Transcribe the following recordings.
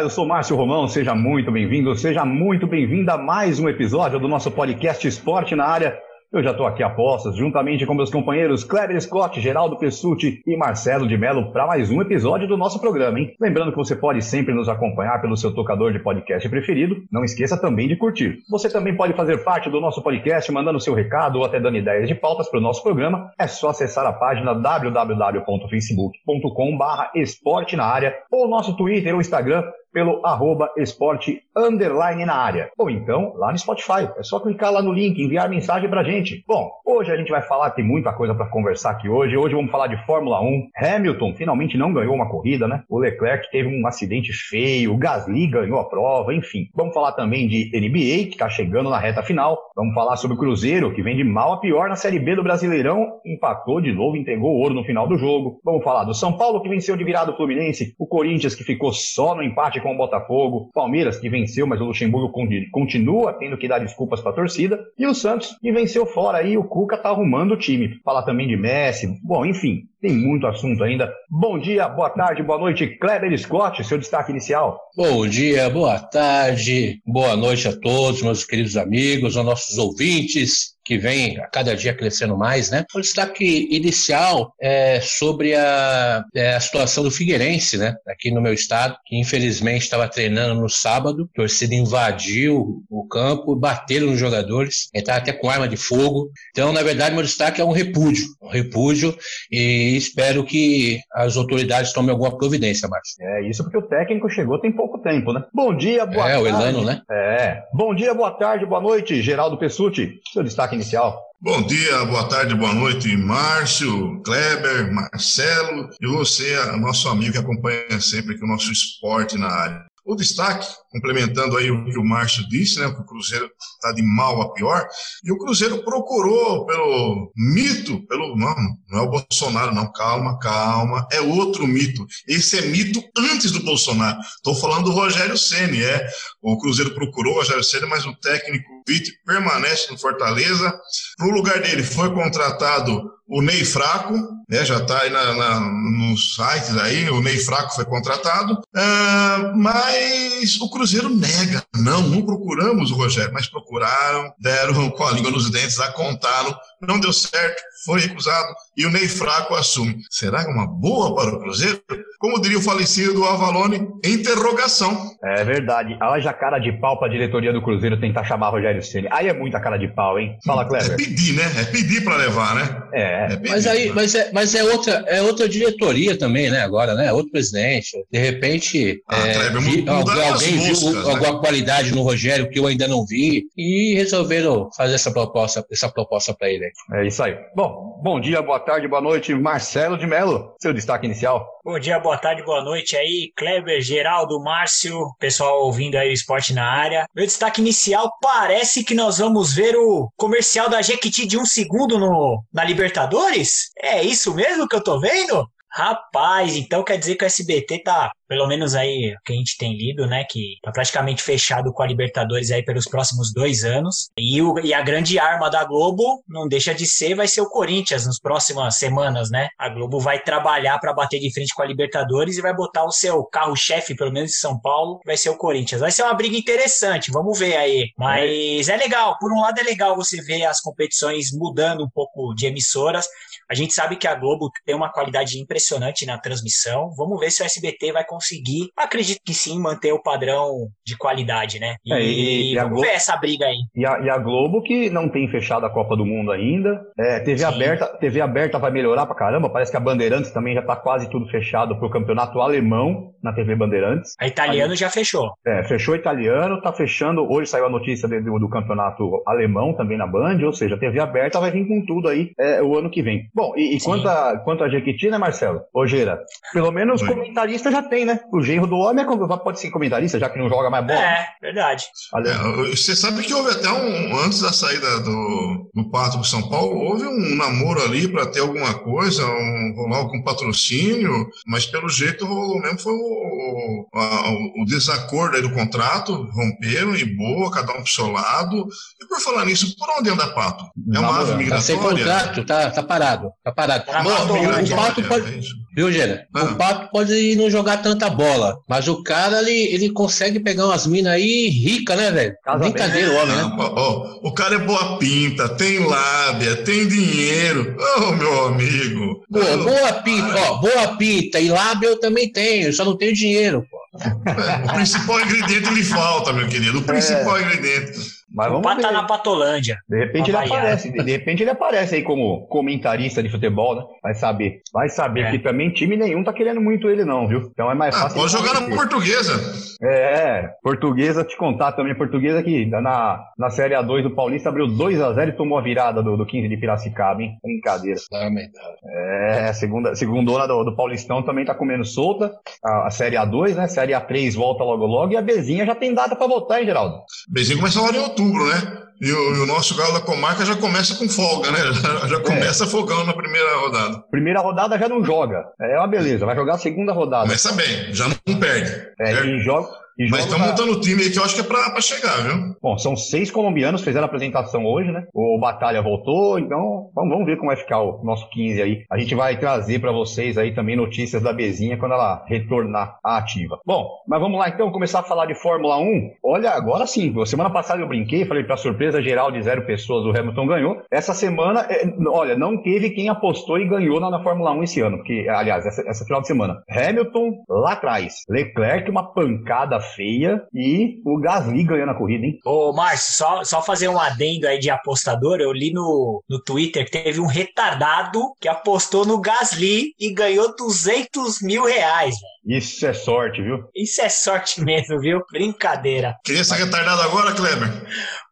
Eu sou Márcio Romão, seja muito bem-vindo, seja muito bem-vinda a mais um episódio do nosso podcast Esporte na Área. Eu já estou aqui a postos, juntamente com meus companheiros Kleber Scott, Geraldo Pessuti e Marcelo de Mello, para mais um episódio do nosso programa, hein? Lembrando que você pode sempre nos acompanhar pelo seu tocador de podcast preferido. Não esqueça também de curtir. Você também pode fazer parte do nosso podcast, mandando seu recado ou até dando ideias de pautas para o nosso programa. É só acessar a página www.facebook.com/barra esporte na área ou nosso Twitter ou Instagram pelo arroba esporte underline na área. Ou então, lá no Spotify. É só clicar lá no link, enviar mensagem pra gente. Bom, hoje a gente vai falar, tem muita coisa para conversar aqui hoje. Hoje vamos falar de Fórmula 1. Hamilton finalmente não ganhou uma corrida, né? O Leclerc teve um acidente feio, o Gasly ganhou a prova, enfim. Vamos falar também de NBA, que tá chegando na reta final. Vamos falar sobre o Cruzeiro, que vem de mal a pior na Série B do Brasileirão, empatou de novo, entregou ouro no final do jogo. Vamos falar do São Paulo, que venceu de virada o Fluminense, o Corinthians, que ficou só no empate com o Botafogo, Palmeiras, que venceu, mas o Luxemburgo continua tendo que dar desculpas para a torcida, e o Santos, que venceu fora aí, o Cuca tá arrumando o time. Falar também de Messi, bom, enfim, tem muito assunto ainda. Bom dia, boa tarde, boa noite, Kleber Scott, seu destaque inicial. Bom dia, boa tarde, boa noite a todos, meus queridos amigos, aos nossos ouvintes que vem a cada dia crescendo mais, né? O destaque inicial é sobre a, é a situação do Figueirense, né? Aqui no meu estado, que infelizmente estava treinando no sábado, a torcida invadiu o campo, bateram nos jogadores, entraram até com arma de fogo. Então, na verdade, meu destaque é um repúdio, um repúdio e espero que as autoridades tomem alguma providência, Márcio. É isso porque o técnico chegou tem pouco tempo, né? Bom dia, boa é, tarde. É, o Elano, né? É. Bom dia, boa tarde, boa noite, Geraldo Pessuti. Seu destaque inicial. Bom dia, boa tarde, boa noite, Márcio, Kleber, Marcelo e você, nosso amigo que acompanha sempre aqui o nosso esporte na área. O destaque, complementando aí o que o Márcio disse, né, que o Cruzeiro está de mal a pior, e o Cruzeiro procurou pelo mito, pelo não, não é o Bolsonaro, não, calma, calma, é outro mito. Esse é mito antes do Bolsonaro. Estou falando do Rogério Ceni, é. O Cruzeiro procurou o Rogério Ceni, mas o técnico Vitti permanece no Fortaleza. No lugar dele foi contratado o Ney Fraco, né, já está aí na, na, nos sites aí, o Ney Fraco foi contratado, uh, mas o Cruzeiro nega. Não, não procuramos o Rogério, mas procuraram, deram com a língua nos dentes, acontaram, não deu certo, foi recusado e o Ney Fraco assume. Será que é uma boa para o Cruzeiro? Como diria o falecido Avalone, interrogação. É verdade. Haja cara de pau para a diretoria do Cruzeiro tentar chamar Rogério Ceni. Aí é muita cara de pau, hein? Fala, Cleber. É pedir, né? É pedir para levar, né? É. é pedir, mas aí, mas é, mas é outra, é outra diretoria também, né? Agora, né? Outro presidente. De repente, ah, é, Cleber, vi, alguém, alguém viu né? alguma qualidade no Rogério que eu ainda não vi e resolveram fazer essa proposta, essa proposta para ele. É isso aí. Bom, bom dia, boa tarde, boa noite, Marcelo de Mello. Seu destaque inicial. Bom dia, boa tarde, boa noite aí, Kleber, Geraldo, Márcio, pessoal ouvindo aí o esporte na área. Meu destaque inicial parece que nós vamos ver o comercial da Jequiti de um segundo no, na Libertadores? É isso mesmo que eu tô vendo? Rapaz, então quer dizer que o SBT tá pelo menos aí que a gente tem lido, né, que tá praticamente fechado com a Libertadores aí pelos próximos dois anos. E, o, e a grande arma da Globo não deixa de ser, vai ser o Corinthians nas próximas semanas, né? A Globo vai trabalhar para bater de frente com a Libertadores e vai botar o seu carro-chefe, pelo menos de São Paulo, vai ser o Corinthians. Vai ser uma briga interessante, vamos ver aí. Mas é legal, por um lado é legal você ver as competições mudando um pouco de emissoras. A gente sabe que a Globo tem uma qualidade impressionante na transmissão. Vamos ver se o SBT vai conseguir acredito que sim, manter o padrão de qualidade, né? E, é, e, e vamos Globo, ver essa briga aí. E a, e a, Globo que não tem fechado a Copa do Mundo ainda. É, TV, aberta, TV aberta vai melhorar pra caramba. Parece que a Bandeirantes também já tá quase tudo fechado pro campeonato alemão na TV Bandeirantes. A italiano já fechou. É, fechou italiano, tá fechando. Hoje saiu a notícia do, do campeonato alemão também na Band, ou seja, a TV aberta vai vir com tudo aí é, o ano que vem. Bom, e, e quanto, a, quanto a Jequiti, né, Marcelo? Ogeira, pelo menos Oi. comentarista já tem, né? O genro do homem é, pode ser comentarista, já que não joga mais bola. É, verdade. É, você sabe que houve até um, antes da saída do, do Pato pro São Paulo, houve um namoro ali para ter alguma coisa, um, rolar algum patrocínio, mas pelo jeito rolou mesmo foi o, o, o desacordo aí do contrato, romperam e boa, cada um pro seu lado. E por falar nisso, por onde anda Pato? É uma ave migratória? Tá sem contrato, tá, tá parado, tá parado. Tá Bom, o, Pato pode, é viu, Gera? Ah. O Pato pode não jogar tanta bola, mas o cara, ele, ele consegue pegar umas minas aí rica, né, velho? Brincadeira, o homem, né? Oh, o cara é boa pinta, tem lábia, tem dinheiro. Oh, meu amigo. Pô, oh, boa pinta, ó, boa pinta e lábia eu também tenho, só não tenho dinheiro, pô. É, o principal ingrediente lhe falta, meu querido. O principal é. ingrediente. Mas vamos o tá na Patolândia. De repente ele aparece. De repente ele aparece aí como comentarista de futebol, né? Vai saber. Vai saber é. que também time nenhum tá querendo muito ele, não, viu? Então é mais ah, fácil. Pode jogar na portuguesa. É, portuguesa, te contar também. Portuguesa que na, na Série A2 do Paulista abriu 2x0 e tomou a virada do, do 15 de Piracicaba, hein? Brincadeira. Lamentável. É, segunda, segundona do, do Paulistão também tá comendo solta. A, a Série A2, né? Série A3 volta logo logo e a Bezinha já tem data pra voltar, hein, Geraldo? Bezinha começa lá em outubro né? E o, e o, nosso galo da comarca já começa com folga, né? Já, já começa é. fogão na primeira rodada. Primeira rodada já não joga. É uma beleza. Vai jogar a segunda rodada. Começa bem, já não perde. É, certo? e joga mas estão montando o time aí que eu acho que é pra, pra chegar, viu? Bom, são seis colombianos, fizeram a apresentação hoje, né? O Batalha voltou, então vamos, vamos ver como vai ficar o nosso 15 aí. A gente vai trazer para vocês aí também notícias da Bezinha quando ela retornar à ativa. Bom, mas vamos lá então começar a falar de Fórmula 1. Olha, agora sim, semana passada eu brinquei, falei para surpresa geral de zero pessoas o Hamilton ganhou. Essa semana, é, olha, não teve quem apostou e ganhou na, na Fórmula 1 esse ano, porque, aliás, essa, essa final de semana. Hamilton lá atrás, Leclerc uma pancada feia e o Gasly ganhando a corrida, hein? Ô, Márcio, só, só fazer um adendo aí de apostador, eu li no, no Twitter que teve um retardado que apostou no Gasly e ganhou 200 mil reais, velho. Isso é sorte, viu? Isso é sorte mesmo, viu? Brincadeira. Queria ser retardado agora, Kleber?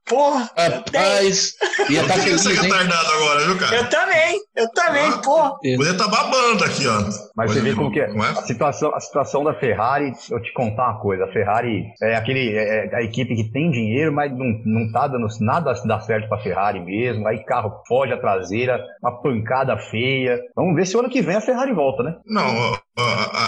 Porra, rapaz, ia estar tá feliz, ser retardado agora, viu, cara? Eu também, eu também, ah, porra. Estar tá babando aqui, ó. Mas você vê como que é. é. A, situação, a situação da Ferrari, eu te contar uma coisa, a Ferrari é aquele, é, é a equipe que tem dinheiro, mas não, não tá dando nada dá certo pra Ferrari mesmo, aí carro foge a traseira, uma pancada feia. Vamos ver se o ano que vem a Ferrari volta, né? Não,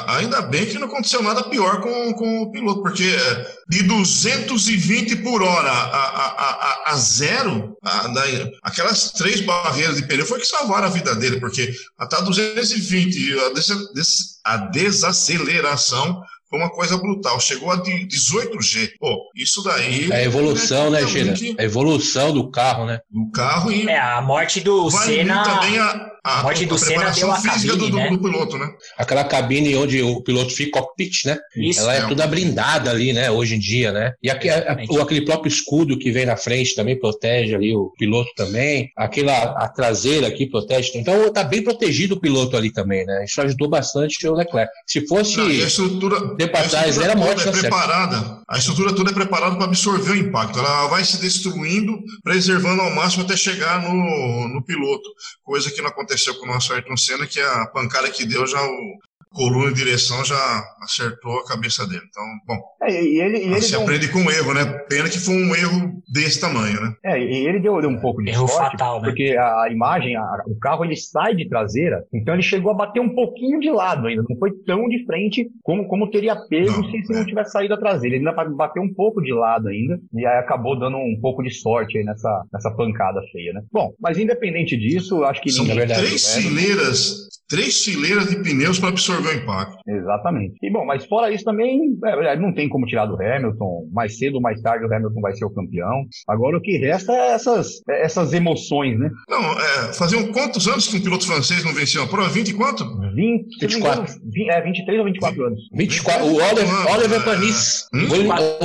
ainda bem que não aconteceu nada pior com, com o piloto, porque é, de 220 por hora a, a a, a, zero, a, da, aquelas três barreiras de pneu foi que salvaram a vida dele, porque até 220, a, des, a desaceleração foi uma coisa brutal. Chegou a 18G. Pô, isso daí. É a evolução, né, Gira? A evolução do carro, né? Do carro e. É, a morte do Senna. também a, a, morte do a Senna deu a física cabine, do, né? do, piloto, né? Aquela cabine onde o piloto fica cockpit, né? Isso. Ela é, é toda blindada ali, né? Hoje em dia, né? E aqui, a, aquele próprio escudo que vem na frente também protege ali o piloto também. Aquela a traseira aqui protege. Então tá bem protegido o piloto ali também, né? Isso ajudou bastante o Leclerc. Se fosse. Não, a estrutura, tempo a atrás era morte. É preparada, a estrutura toda é preparada para absorver o impacto. Ela vai se destruindo, preservando ao máximo até chegar no, no piloto. Coisa que não aconteceu aconteceu com o nosso Ayrton Senna, que a pancada que deu já o coluna e direção já acertou a cabeça dele. Então, bom. É, e ele, e ele se aprende um... com um erro, né? Pena que foi um erro desse tamanho, né? É, e ele deu, deu um pouco de erro sorte, fatal, né? porque a imagem, a, o carro ele sai de traseira, então ele chegou a bater um pouquinho de lado ainda, não foi tão de frente como, como teria pego não, se, se é. não tivesse saído da traseira. Ele ainda bateu um pouco de lado ainda, e aí acabou dando um pouco de sorte aí nessa, nessa pancada feia, né? Bom, mas independente disso, acho que... São três fileiras três fileiras de pneus para absorver o impacto. Exatamente. E bom, mas fora isso também, é, não tem como tirar do Hamilton. Mais cedo ou mais tarde o Hamilton vai ser o campeão. Agora o que resta é essas, é essas emoções, né? Não, é, faziam quantos anos que um piloto francês não venceu uma prova? 20 e quanto? 20, 24. Engano, é, 23 ou 24 anos. 24, o Oliver, Oliver Panis. Hum?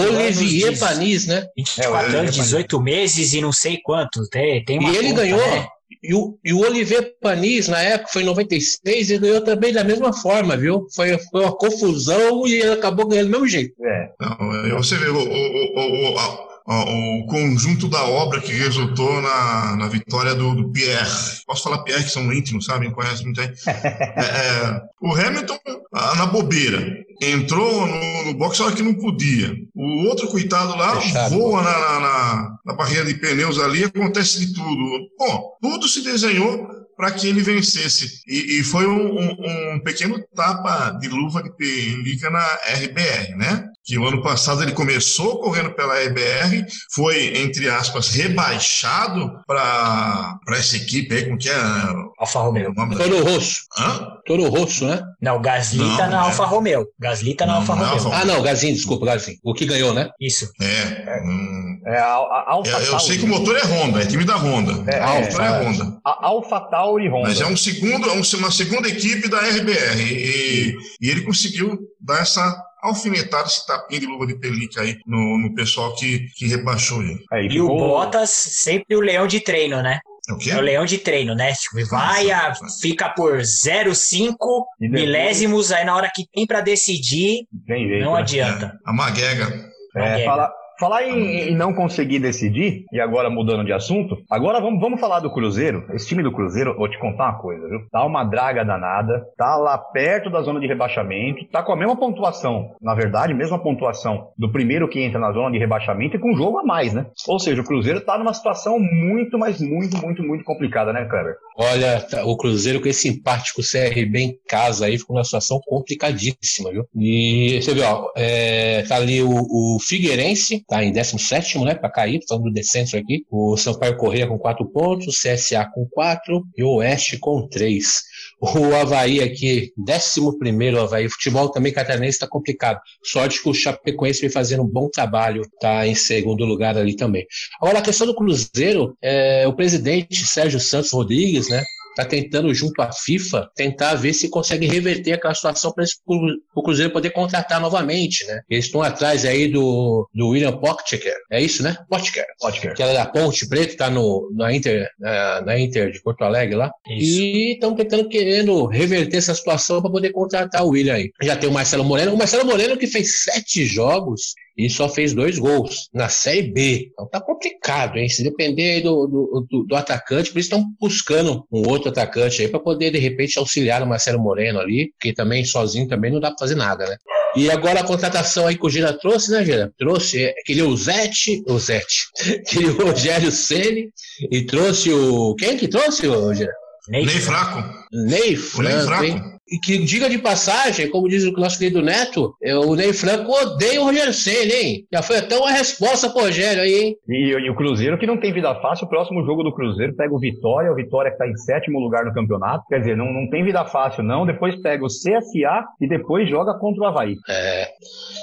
Olivier Panis, né? 24 É, anos, é, 18 meses e não sei quanto. Tem, tem uma E ele conta, ganhou. né? E o, e o Olivier Panis, na época, foi em 96, e ganhou também da mesma forma, viu? Foi, foi uma confusão e ele acabou ganhando do mesmo jeito. É. Não, é, você vê o, o, o, o, o conjunto da obra que resultou na, na vitória do, do Pierre. Posso falar Pierre, que são íntimos, sabem? Conhecem muito bem. É, é, o Hamilton, na bobeira, entrou no, no box a hora que não podia. O outro coitado lá Fechado. voa na, na, na- na barreira de pneus ali, acontece de tudo. Bom, tudo se desenhou para que ele vencesse. E, e foi um, um- um pequeno tapa de luva de pelica na RBR, né? Que o ano passado ele começou correndo pela RBR, foi, entre aspas, rebaixado para essa equipe aí, com que é Alfa Romeo. Toro Rosso. Hã? Toro Rosso, né? Não, Gasly Não, tá na é. Alfa Romeo. Gasly tá na Não, Alfa não é Romeo. Alfa- Ah, não, Gazinho, desculpa, Gazinho. O que ganhou, né? Isso. É. hum, É a, a Alpha eu, eu Tauri. sei que o motor é Honda, é time da Honda. É, o é, é, é. Honda. A Alpha Tauri Honda. Mas é um segundo, uma segunda equipe da RBR. E, e ele conseguiu dar essa alfinetada, esse tapinha de luva de pelica aí no, no pessoal que, que rebaixou ele. Aí E o Bottas, sempre o leão de treino, né? É o quê? É o leão de treino, né? Tipo, vai, a- fica por 0,5 E depois- milésimos, aí na hora que tem pra decidir, jeito, não né? adianta. É, a Maguega. É, fala- falar em, em não conseguir decidir, e agora mudando de assunto, agora vamos, vamos falar do Cruzeiro. Esse time do Cruzeiro, vou te contar uma coisa, viu? Tá uma draga danada, tá lá perto da zona de rebaixamento, tá com a mesma pontuação, na verdade, mesma pontuação do primeiro que entra na zona de rebaixamento e com um jogo a mais, né? Ou seja, o Cruzeiro tá numa situação muito, mas muito, muito, muito complicada, né, Kleber? Olha, tá- o Cruzeiro com esse empate com o CRB em casa aí ficou numa situação complicadíssima, viu? E você viu, ó, é, tá ali o, o Figueirense, tá em 17, né, pra cair, falando do descenso aqui. O Sampaio Correia com 4 pontos, o CSA com 4 e o Oeste com 3. O Havaí aqui, 11 Havaí. Futebol também catarinense tá complicado. Sorte que o Chapecoense vem fazendo um bom trabalho, tá em segundo lugar ali também. Agora, a questão do Cruzeiro, é, o presidente Sérgio Santos Rodrigues, né? Tá tentando, junto à FIFA, tentar ver se consegue reverter aquela situação para o Cruzeiro poder contratar novamente, né? Eles estão atrás aí do, do William Potker, é isso, né? Potker. Potker. Que era da Ponte Preta, tá no, na, Inter, na, na Inter de Porto Alegre lá. Isso. E estão tentando, querendo reverter essa situação para poder contratar o William aí. Já tem o Marcelo Moreno. O Marcelo Moreno que fez sete jogos e só fez dois gols na Série B. Então tá complicado, hein? Se depender aí do, do, do, do atacante, por isso estão buscando um outro atacante aí para poder, de repente, auxiliar o Marcelo Moreno ali, porque também sozinho também não dá para fazer nada, né? E agora a contratação aí que o Gira trouxe, né, Gira? Trouxe, é, queria o Zete, o Zete, queria o Rogério Ceni e trouxe o. Quem que trouxe, Gira? Ney, Nem fraco. Ney O Ney Franco, Fraco. E que diga de passagem, como diz o nosso querido Neto, é, o Ney Franco odeia o Rogério Ceni, hein? Já foi até uma resposta pro Rogério aí, hein? E, e o Cruzeiro, que não tem vida fácil, o próximo jogo do Cruzeiro pega o Vitória, o Vitória que está em sétimo lugar no campeonato. Quer dizer, não, não tem vida fácil, não. Depois pega o CSA e depois joga contra o Havaí. É,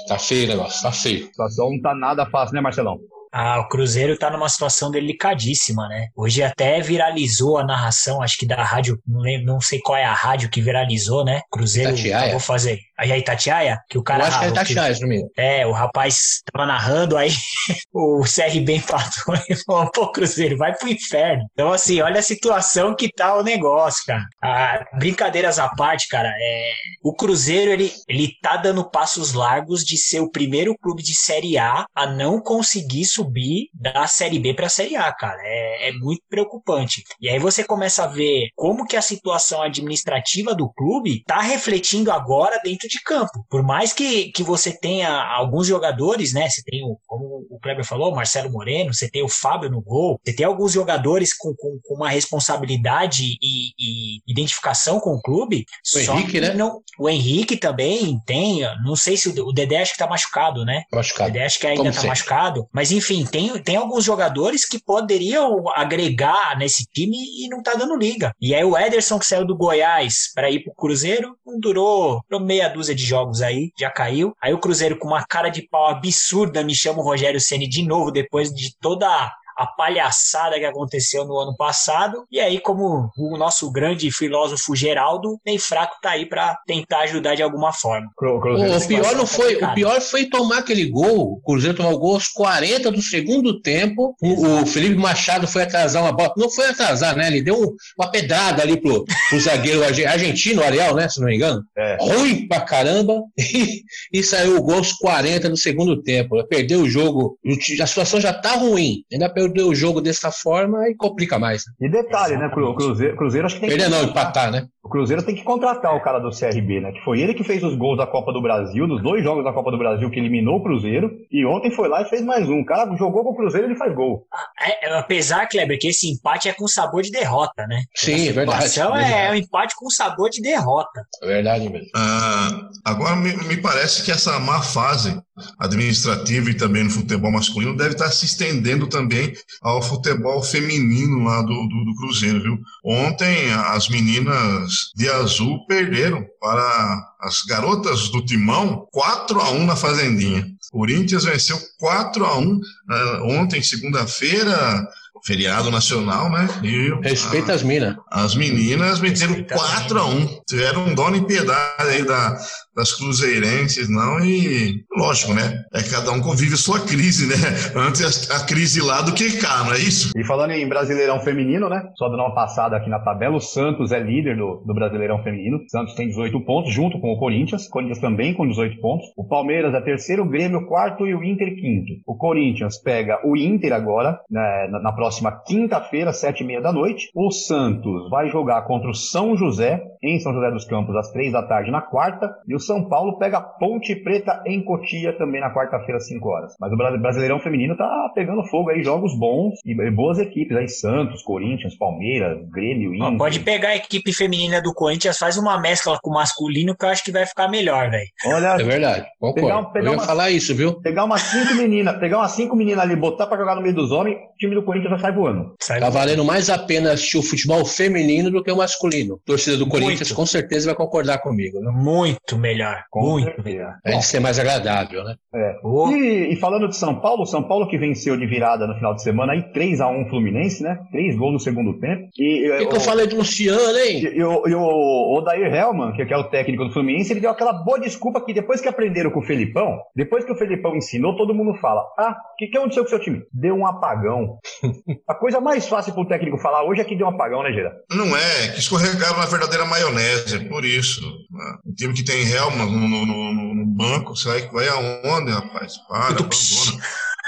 tá feio o negócio, tá feio. A situação não tá nada fácil, né, Marcelão? Ah, o Cruzeiro tá numa situação delicadíssima, né? Hoje até viralizou a narração, acho que da rádio, não, lembro, não sei qual é a rádio que viralizou, né? Cruzeiro, Itatiaia. vou fazer. Aí a Itatiaia, que o cara Eu acho que é o que- Itatiaia, se não me engano. É, o rapaz tava narrando, aí o CRB empatou e falou, pô, Cruzeiro, vai pro inferno. Então, assim, olha a situação que tá o negócio, cara. Ah, brincadeiras à parte, cara, é, o Cruzeiro, ele, ele tá dando passos largos de ser o primeiro clube de Série A a não conseguir subir da Série B pra Série A, cara. É, é muito preocupante. E aí você começa a ver como que a situação administrativa do clube tá refletindo agora dentro de campo. Por mais que, que você tenha alguns jogadores, né? Você tem, o, como o Kleber falou, o Marcelo Moreno, você tem o Fábio no gol, você tem alguns jogadores com, com, com uma responsabilidade e, e identificação com o clube. O só Henrique, que né? Não, o Henrique também tem, não sei se o, o Dedé acho que tá machucado, né? O Machucado. Dedé acho que ainda Como tá sempre. machucado. Mas enfim, tem, tem alguns jogadores que poderiam agregar nesse time e não tá dando liga. E aí o Ederson que saiu do Goiás para ir pro Cruzeiro, não durou, durou meia dúzia de jogos aí, já caiu. Aí o Cruzeiro com uma cara de pau absurda me chama o Rogério Ceni de novo depois de toda a palhaçada que aconteceu no ano passado. E aí, como o nosso grande filósofo Geraldo, nem fraco tá aí para tentar ajudar de alguma forma. O, pior não foi, o pior foi tomar aquele gol. O Cruzeiro tomou o gol aos 40 do segundo tempo. O, o, Felipe Machado foi atrasar uma bola. Não foi atrasar, né? Ele deu uma pedrada ali pro, pro zagueiro argentino, Ariel, né? Se não me engano. É. Ruim pra caramba. E, e saiu o gol aos 40 do segundo tempo. Perdeu o jogo. A situação já tá ruim. Ainda perdeu o jogo dessa forma e complica mais. Né? E detalhe, né? Cruzeiro, Cruzeiro acho que tem Perder que. não, empatar, né? O Cruzeiro tem que contratar o cara do CRB, né? Que foi ele que fez os gols da Copa do Brasil, nos dois jogos da Copa do Brasil que eliminou o Cruzeiro. E ontem foi lá e fez mais um. O cara jogou com o Cruzeiro e ele faz gol. É, é, apesar, Kleber, que esse empate é com sabor de derrota, né? Sim, é verdade. É, é um empate com sabor de derrota. É verdade mesmo. Ah, agora me, me parece que essa má fase administrativa e também no futebol masculino deve estar se estendendo também ao futebol feminino lá do, do, do Cruzeiro, viu? Ontem as meninas de azul perderam para as garotas do Timão 4 a 1 na Fazendinha. O Corinthians venceu 4 a 1 uh, eh, ontem, segunda-feira, feriado nacional, né? E Respeita a, as minas. As meninas meteram 4 a 1 Tiveram um dono e piedade aí da, das cruzeirenses, não, e lógico, né? É cada um convive sua crise, né? Antes a, a, crise lá do que cá, não é isso? E falando em Brasileirão Feminino, né? Só dando uma passada aqui na tabela, o Santos é líder do, do Brasileirão Feminino. O Santos tem 18 pontos, junto com o Corinthians. O Corinthians também com 18 pontos. O Palmeiras é terceiro, o Grêmio quarto e o Inter quinto. O Corinthians pega o Inter agora, né, na, na próxima quinta-feira, sete e meia da noite. O Santos vai jogar contra o São José, em São José dos Campos, às três da tarde na quarta. E o são Paulo pega Ponte Preta em Cotia também na quarta-feira, às 5 horas. Mas o Brasileirão Feminino tá pegando fogo aí, jogos bons e boas equipes aí, Santos, Corinthians, Palmeiras, Grêmio, Inter. Pode pegar a equipe feminina do Corinthians, faz uma mescla com o masculino que eu acho que vai ficar melhor, velho. Olha, é verdade. Concordo. Pegar, pegar eu ia uma, falar isso, viu? Pegar umas cinco meninas, pegar umas cinco meninas ali, botar pra jogar no meio dos homens, o time do Corinthians já sai voando. Sai tá valendo mais a pena assistir o futebol feminino do que o masculino. A torcida do Corinthians Muito. com certeza vai concordar comigo, né? Muito melhor. Com muito melhor. É de ser mais agradável, né? É. E, e, falando de São Paulo, São Paulo que venceu de virada no final de semana aí 3x1 Fluminense, né? Três gols no segundo tempo. E, o que, que eu falei do Luciano, hein? E, e, o, e o Odair Helman, que é o técnico do Fluminense, ele deu aquela boa desculpa que depois que aprenderam com o Felipão, depois que o Felipão ensinou, todo mundo fala: Ah, o que, que aconteceu com o seu time? Deu um apagão. a coisa mais fácil pro técnico falar hoje é que deu um apagão, né, Gera? Não é, que escorregaram na verdadeira maionese, é por isso. Né? O time que tem Helman no, no, no, no banco, sai, vai aonde, rapaz? Para, abandona.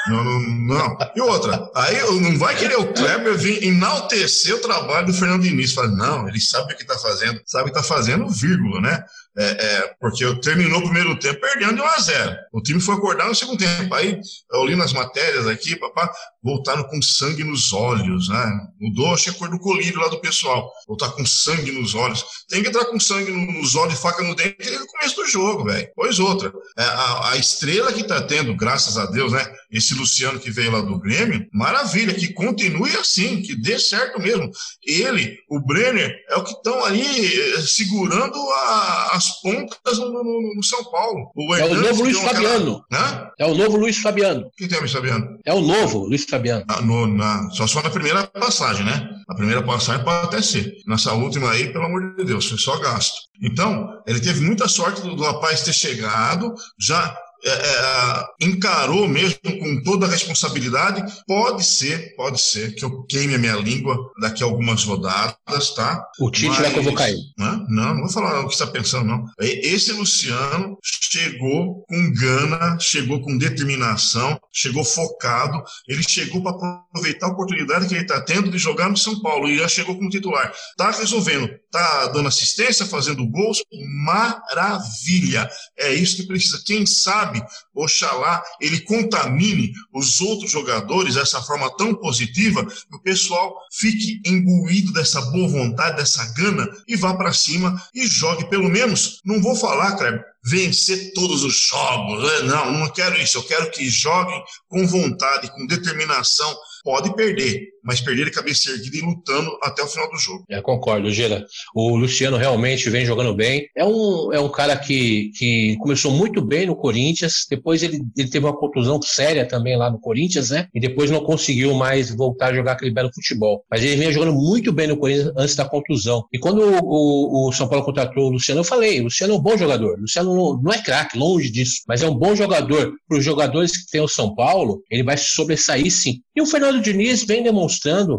Não, não, não. E outra, aí não vai querer o Kleber vir enaltecer o trabalho do Fernando Diniz. Fala, não, ele sabe o que está fazendo, sabe o que está fazendo, vírgula, né? É, é, porque terminou o primeiro tempo perdendo de 1 a 0. O time foi acordar no segundo tempo. Aí eu li nas matérias aqui, papá, voltaram com sangue nos olhos, né? Mudou, achei a cor do colírio lá do pessoal. Voltar com sangue nos olhos. Tem que entrar com sangue nos olhos e faca no dente desde o começo do jogo, velho. Pois outra. É, a, a, estrela que tá tendo, graças a Deus, né? Esse Luciano que veio lá do Grêmio, maravilha, que continue assim, que dê certo mesmo. Ele, o Brenner, é o que estão ali eh, segurando a, as pontas no, no, no São Paulo. O é o novo Luiz Fabiano. Aquela... É o novo Luiz Fabiano. Quem tem o Luiz Fabiano? É o novo Luiz Fabiano. Ah, no, na, só só na primeira passagem, né? A primeira passagem pode até ser. Nessa última aí, pelo amor de Deus, foi só gasto. Então, ele teve muita sorte do, do rapaz ter chegado, já é, é, encarou mesmo com toda a responsabilidade, pode ser, pode ser que eu queime a minha língua daqui a algumas rodadas, tá? O Tite Mas, vai convocar ele. Não, não, não vou falar o que está pensando, não. Esse Luciano chegou com gana, chegou com determinação, chegou focado, ele chegou para aproveitar a oportunidade que ele está tendo de jogar no São Paulo e já chegou como titular. Tá resolvendo, tá dando assistência, fazendo gols, maravilha. É isso que precisa. Quem sabe oxalá ele contamine os outros jogadores dessa forma tão positiva, que o pessoal fique imbuído dessa boa vontade, dessa gana e vá para cima e jogue pelo menos, não vou falar, Kleber, vencer todos os jogos, né? não, não quero isso, eu quero que joguem com vontade, com determinação, pode perder, mas perder de cabeça erguida e lutando até o final do jogo. É, concordo, Gira. O Luciano realmente vem jogando bem. É um, é um cara que, que começou muito bem no Corinthians, depois ele, ele teve uma contusão séria também lá no Corinthians, né? E depois não conseguiu mais voltar a jogar aquele belo futebol. Mas ele vinha jogando muito bem no Corinthians antes da contusão. E quando o, o, o São Paulo contratou o Luciano, eu falei: o Luciano é um bom jogador. O Luciano não, não é craque, longe disso, mas é um bom jogador. Para os jogadores que tem o São Paulo, ele vai sobressair sim. E o Fernando Diniz vem demonstrando,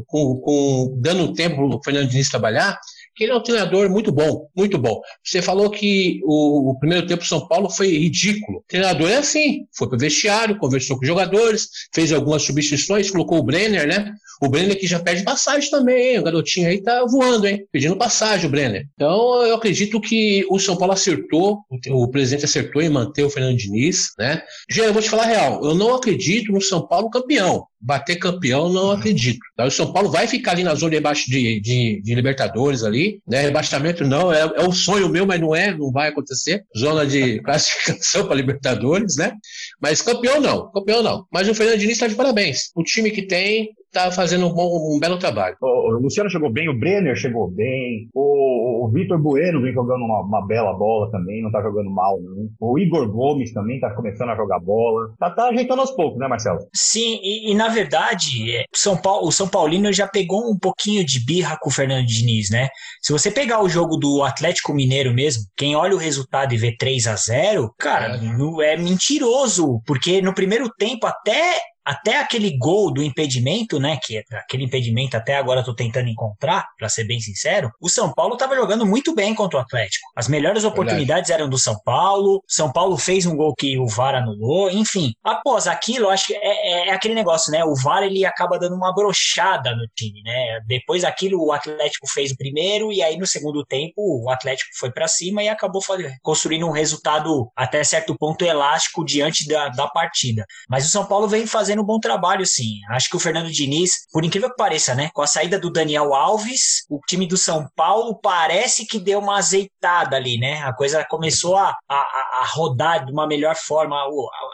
com, com dando tempo para o Fernando Diniz trabalhar, que ele é um treinador muito bom, muito bom. Você falou que o, o primeiro tempo do São Paulo foi ridículo. O treinador é assim, foi para o vestiário, conversou com os jogadores, fez algumas substituições, colocou o Brenner, né? O Brenner que já pede passagem também, hein? O garotinho aí tá voando, hein? Pedindo passagem, o Brenner. Então, eu acredito que o São Paulo acertou, o presidente acertou em manter o Fernando Diniz, né? Já eu vou te falar a real, eu não acredito no São Paulo campeão bater campeão, não acredito. Então, o São Paulo vai ficar ali na zona de, de, de, de Libertadores ali, né? Rebaixamento não, é, é um sonho meu, mas não é, não vai acontecer. Zona de classificação para Libertadores, né? Mas campeão não, campeão não. Mas o Fernando Diniz está de parabéns. O time que tem está fazendo um, bom, um belo trabalho. O, Luciano chegou bem, o Brenner chegou bem, o, o Vitor Bueno vem jogando uma, uma, bela bola também, não está jogando mal, não. O Igor Gomes também está começando a jogar bola. Tá, tá, ajeitando aos poucos, né, Marcelo? Sim, e, e na verdade, é, São Paulo, o São Paulino já pegou um pouquinho de birra com o Fernando Diniz, né? Se você pegar o jogo do Atlético Mineiro mesmo, quem olha o resultado e vê 3 a 0 cara, é, é mentiroso, porque no primeiro tempo até até aquele gol do impedimento, né? Que aquele impedimento até agora eu tô tentando encontrar, para ser bem sincero. O São Paulo estava jogando muito bem contra o Atlético. As melhores oportunidades Verdade. eram do São Paulo. São Paulo fez um gol que o VAR anulou. Enfim, após aquilo, acho que é, é, é aquele negócio, né? O VAR ele acaba dando uma brochada no time, né? Depois daquilo, o Atlético fez o primeiro e aí no segundo tempo o Atlético foi para cima e acabou construindo um resultado até certo ponto elástico diante da, da partida. Mas o São Paulo vem fazendo fazendo um bom trabalho, sim. Acho que o Fernando Diniz, por incrível que pareça, né? Com a saída do Daniel Alves, o time do São Paulo parece que deu uma azeitada ali, né? A coisa começou a, a, a rodar de uma melhor forma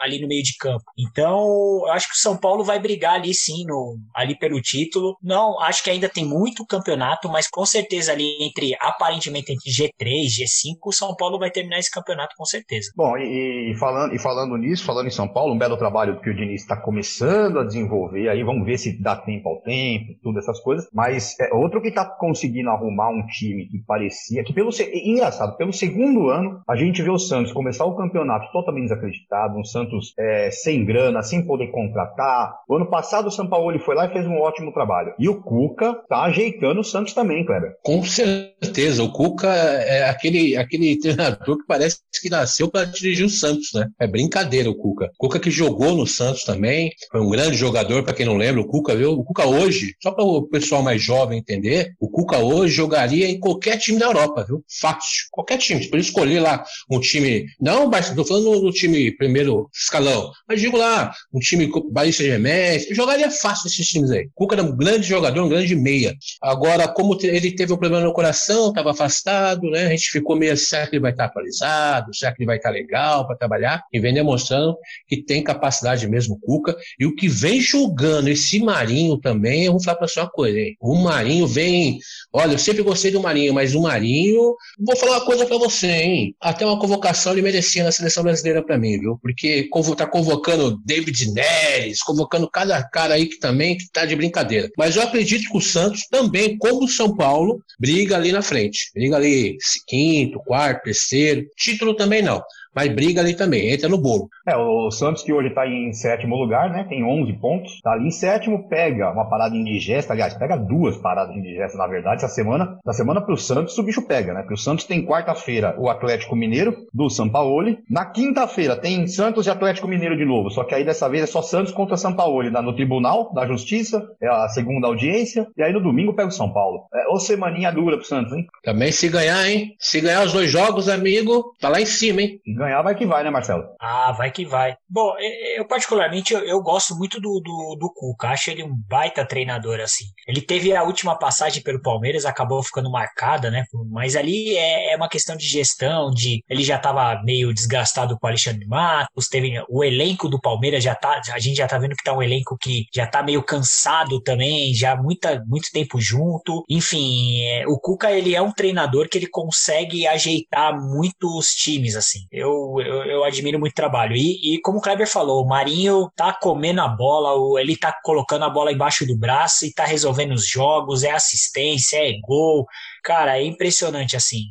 ali no meio de campo. Então, eu acho que o São Paulo vai brigar ali sim, no, ali pelo título. Não, acho que ainda tem muito campeonato, mas com certeza ali entre, aparentemente, entre G3, G5, o São Paulo vai terminar esse campeonato com certeza. Bom, e, e falando, e falando nisso, falando em São Paulo, um belo trabalho que o Diniz está começando começando a desenvolver, aí vamos ver se dá tempo ao tempo, todas essas coisas. Mas é outro que está conseguindo arrumar um time que parecia que pelo engraçado, pelo segundo ano a gente vê o Santos começar o campeonato totalmente desacreditado, um Santos é, sem grana, sem poder contratar. O ano passado o São Paulo foi lá e fez um ótimo trabalho. E o Cuca tá ajeitando o Santos também, Kleber. Com certeza, o Cuca é aquele aquele treinador que parece que nasceu para dirigir o Santos, né? É brincadeira o Cuca. O Cuca que jogou no Santos também, foi um grande jogador, para quem não lembra, o Cuca, viu? O Cuca hoje, só para o pessoal mais jovem entender, o Cuca hoje jogaria em qualquer time da Europa, viu? Fácil. Qualquer time. Por escolher lá um time, não, estou falando do time primeiro escalão, mas digo lá, um time Bahia Gemes, jogaria fácil esses times aí. O Cuca era um grande jogador, um grande meia. Agora, como ele teve um problema no coração, estava afastado, né? A gente ficou meio será que ele vai estar atualizado? Será que ele vai estar legal para trabalhar? E vem demonstrando que tem capacidade mesmo Cuca. E o que vem jogando esse Marinho também, eu vou falar para você uma coisa, hein? O Marinho vem. Olha, eu sempre gostei do Marinho, mas o Marinho. Vou falar uma coisa para você, hein? Até uma convocação ele merecia na seleção brasileira para mim, viu? Porque tá convocando David Neres, convocando cada cara aí que também que tá de brincadeira. Mas eu acredito que o Santos também, como o São Paulo, briga ali na frente. Briga ali quinto, quarto, terceiro. Título também não mas briga ali também, entra no bolo. É, o Santos que hoje está em sétimo lugar, né? Tem 11 pontos, tá ali em sétimo, pega uma parada indigesta, aliás, pega duas paradas indigestas, na verdade, essa semana. Da semana pro Santos, o bicho pega, né? Porque o Santos tem quarta-feira o Atlético Mineiro, do Sampaoli. Na quinta-feira tem Santos e Atlético Mineiro de novo, só que aí dessa vez é só Santos contra Sampaoli, no Tribunal da Justiça, é a segunda audiência, e aí no domingo pega o São Paulo. É, ô semaninha dura pro Santos, hein? Também se ganhar, hein? Se ganhar os dois jogos, amigo, tá lá em cima, hein? Ganhar vai que vai, né, Marcelo? Ah, vai que vai. Bom, eu particularmente eu, eu gosto muito do, do, do Cuca. Acho ele um baita treinador, assim. Ele teve a última passagem pelo Palmeiras, acabou ficando marcada, né? Mas ali é, é uma questão de gestão, de ele já estava meio desgastado com o Alexandre Matos, teve o elenco do Palmeiras já tá, a gente já tá vendo que tá um elenco que já tá meio cansado também, já muita, muito tempo junto. Enfim, é, o Cuca ele é um treinador que ele consegue ajeitar muitos times, assim. Eu, eu, eu admiro muito o trabalho. E, e como o Kleber falou, o Marinho tá comendo a bola, ele tá colocando a bola embaixo do braço e tá resolvendo os jogos, é assistência, é gol, Cara, é impressionante assim.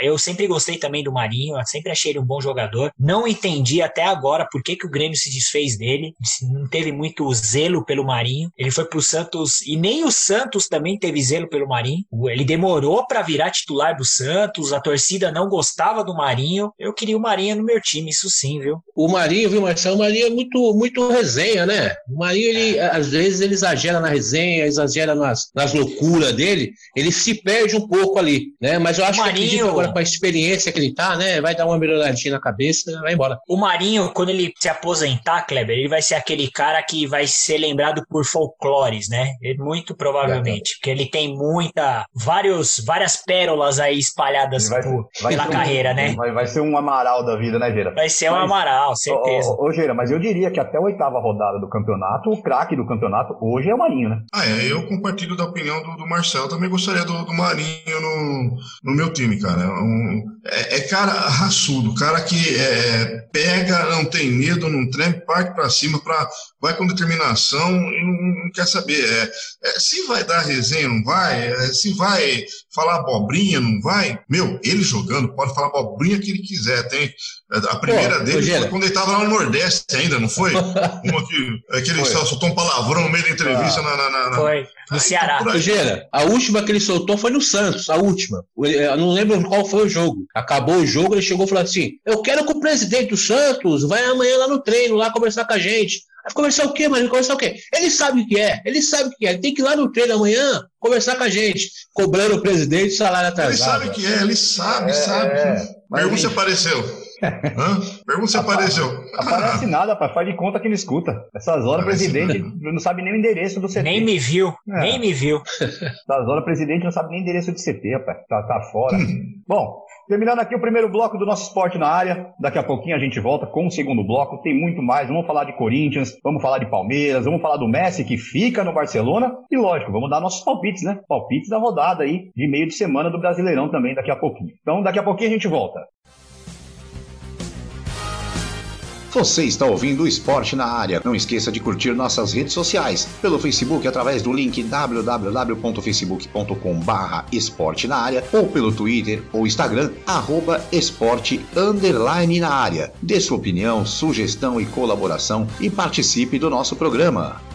Eu sempre gostei também do Marinho, sempre achei ele um bom jogador. Não entendi até agora por que, que o Grêmio se desfez dele. Não teve muito zelo pelo Marinho. Ele foi pro Santos e nem o Santos também teve zelo pelo Marinho. Ele demorou para virar titular do Santos. A torcida não gostava do Marinho. Eu queria o Marinho no meu time, isso sim, viu? O Marinho, viu, Marcelo? O Marinho é muito, muito resenha, né? O Marinho, ele, é. às vezes, ele exagera na resenha, exagera nas, nas loucuras dele. Ele se perde um pouco ali, né? Mas eu acho Marinho... que agora com a experiência que ele tá, né? Vai dar uma melhoradinha na cabeça, vai embora. O Marinho, quando ele se aposentar, Kleber, ele vai ser aquele cara que vai ser lembrado por folclores, né? Muito provavelmente, é, porque ele tem muita, vários, várias pérolas aí espalhadas vai, por, vai pela carreira, um, né? Vai, vai, ser um Amaral da vida, né, Geira? Vai ser mas, um Amaral, certeza. Ô, ô, ô Geira, mas eu diria que até a oitava rodada do campeonato, o craque do campeonato hoje é o Marinho, né? Ah, é, eu compartilho da opinião do, do Marcelo, também gostaria do, do Marinho no, no meu time, cara. É um, é, é, cara raçudo, cara que é, pega, não tem medo, não treme, parte para cima, pra, vai com determinação e não, não quer saber. É, é, se vai dar resenha, não vai, é, se vai falar abobrinha, não vai. Meu, ele jogando pode falar abobrinha que ele quiser. Tem, a primeira Pô, dele foi quando ele estava lá no Nordeste ainda, não foi? Uma que, que ele soltou um palavrão no meio da entrevista ah, na, na, na, Foi. No Ceará. Gera, a última que ele soltou foi no Santos, a última. Eu não lembro qual foi o jogo. Acabou o jogo, ele chegou e falou assim: Eu quero que o presidente do Santos vai amanhã lá no treino, lá conversar com a gente. Conversar o quê, mano? Conversar o quê? Ele sabe o que é, ele sabe o que é. Ele tem que ir lá no treino amanhã conversar com a gente, cobrando o presidente salário atrasado. Ele sabe o que é, ele sabe, é, sabe. É, Pergunta se apareceu. Pergunta se apareceu. Aparece nada, pai. Faz de conta que não escuta. Essas horas o presidente não sabe nem o endereço do CT. Nem me viu. É. Nem me viu. Essas horas o presidente não sabe nem o endereço do CT, pai. Tá, tá fora. Bom, terminando aqui o primeiro bloco do nosso esporte na área. Daqui a pouquinho a gente volta com o segundo bloco. Tem muito mais. Vamos falar de Corinthians, vamos falar de Palmeiras, vamos falar do Messi que fica no Barcelona. E lógico, vamos dar nossos palpites, né? Palpites da rodada aí de meio de semana do Brasileirão também daqui a pouquinho. Então daqui a pouquinho a gente volta. Você está ouvindo o Esporte na Área. Não esqueça de curtir nossas redes sociais. Pelo Facebook, através do link www.facebook.com esporte na área ou pelo Twitter ou Instagram, arroba esporte underline na área. Dê sua opinião, sugestão e colaboração e participe do nosso programa.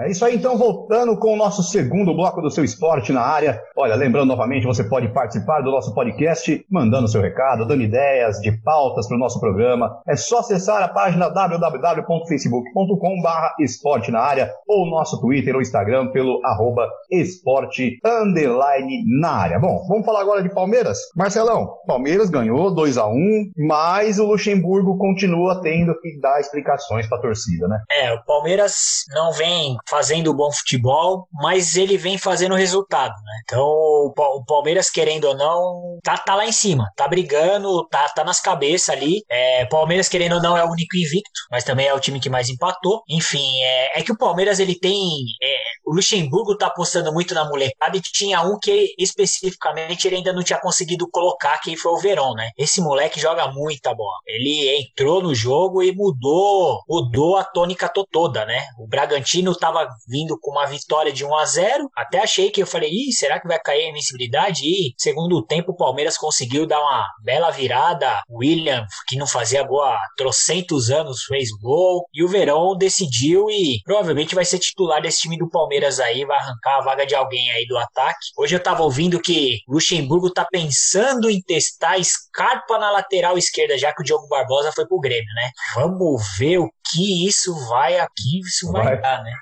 É isso aí, então, voltando com o nosso segundo bloco do seu esporte na área. Olha, lembrando novamente, você pode participar do nosso podcast, mandando seu recado, dando ideias de pautas para o nosso programa. É só acessar a página www.facebook.com.br esporte na área ou nosso Twitter ou Instagram pelo arroba esporte underline na área. Bom, vamos falar agora de Palmeiras. Marcelão, Palmeiras ganhou 2 a 1 mas o Luxemburgo continua tendo que dar explicações para a torcida, né? É, o Palmeiras não vem fazendo bom futebol, mas ele vem fazendo resultado, né? Então o Palmeiras, querendo ou não, tá, tá lá em cima, tá brigando, tá, tá nas cabeças ali. É, Palmeiras, querendo ou não, é o único invicto, mas também é o time que mais empatou. Enfim, é, é que o Palmeiras ele tem. É, o Luxemburgo tá apostando muito na molecada e tinha um que especificamente ele ainda não tinha conseguido colocar, que foi o Verón, né? Esse moleque joga muita bola. Ele entrou no jogo e mudou, mudou a tônica toda, né? O Bragantino tava estava vindo com uma vitória de 1 a 0 Até achei que eu falei, Ih, será que vai cair a invencibilidade? E segundo tempo, o Palmeiras conseguiu dar uma bela virada. William, que não fazia gol há trocentos anos, fez gol. E o Verão decidiu e provavelmente vai ser titular desse time do Palmeiras aí, vai arrancar a vaga de alguém aí do ataque. Hoje eu tava ouvindo que Luxemburgo tá pensando em testar Scarpa na lateral esquerda, já que o Diogo Barbosa foi pro Grêmio, né? Vamos ver o que isso vai, aqui isso vai, vai dar, né?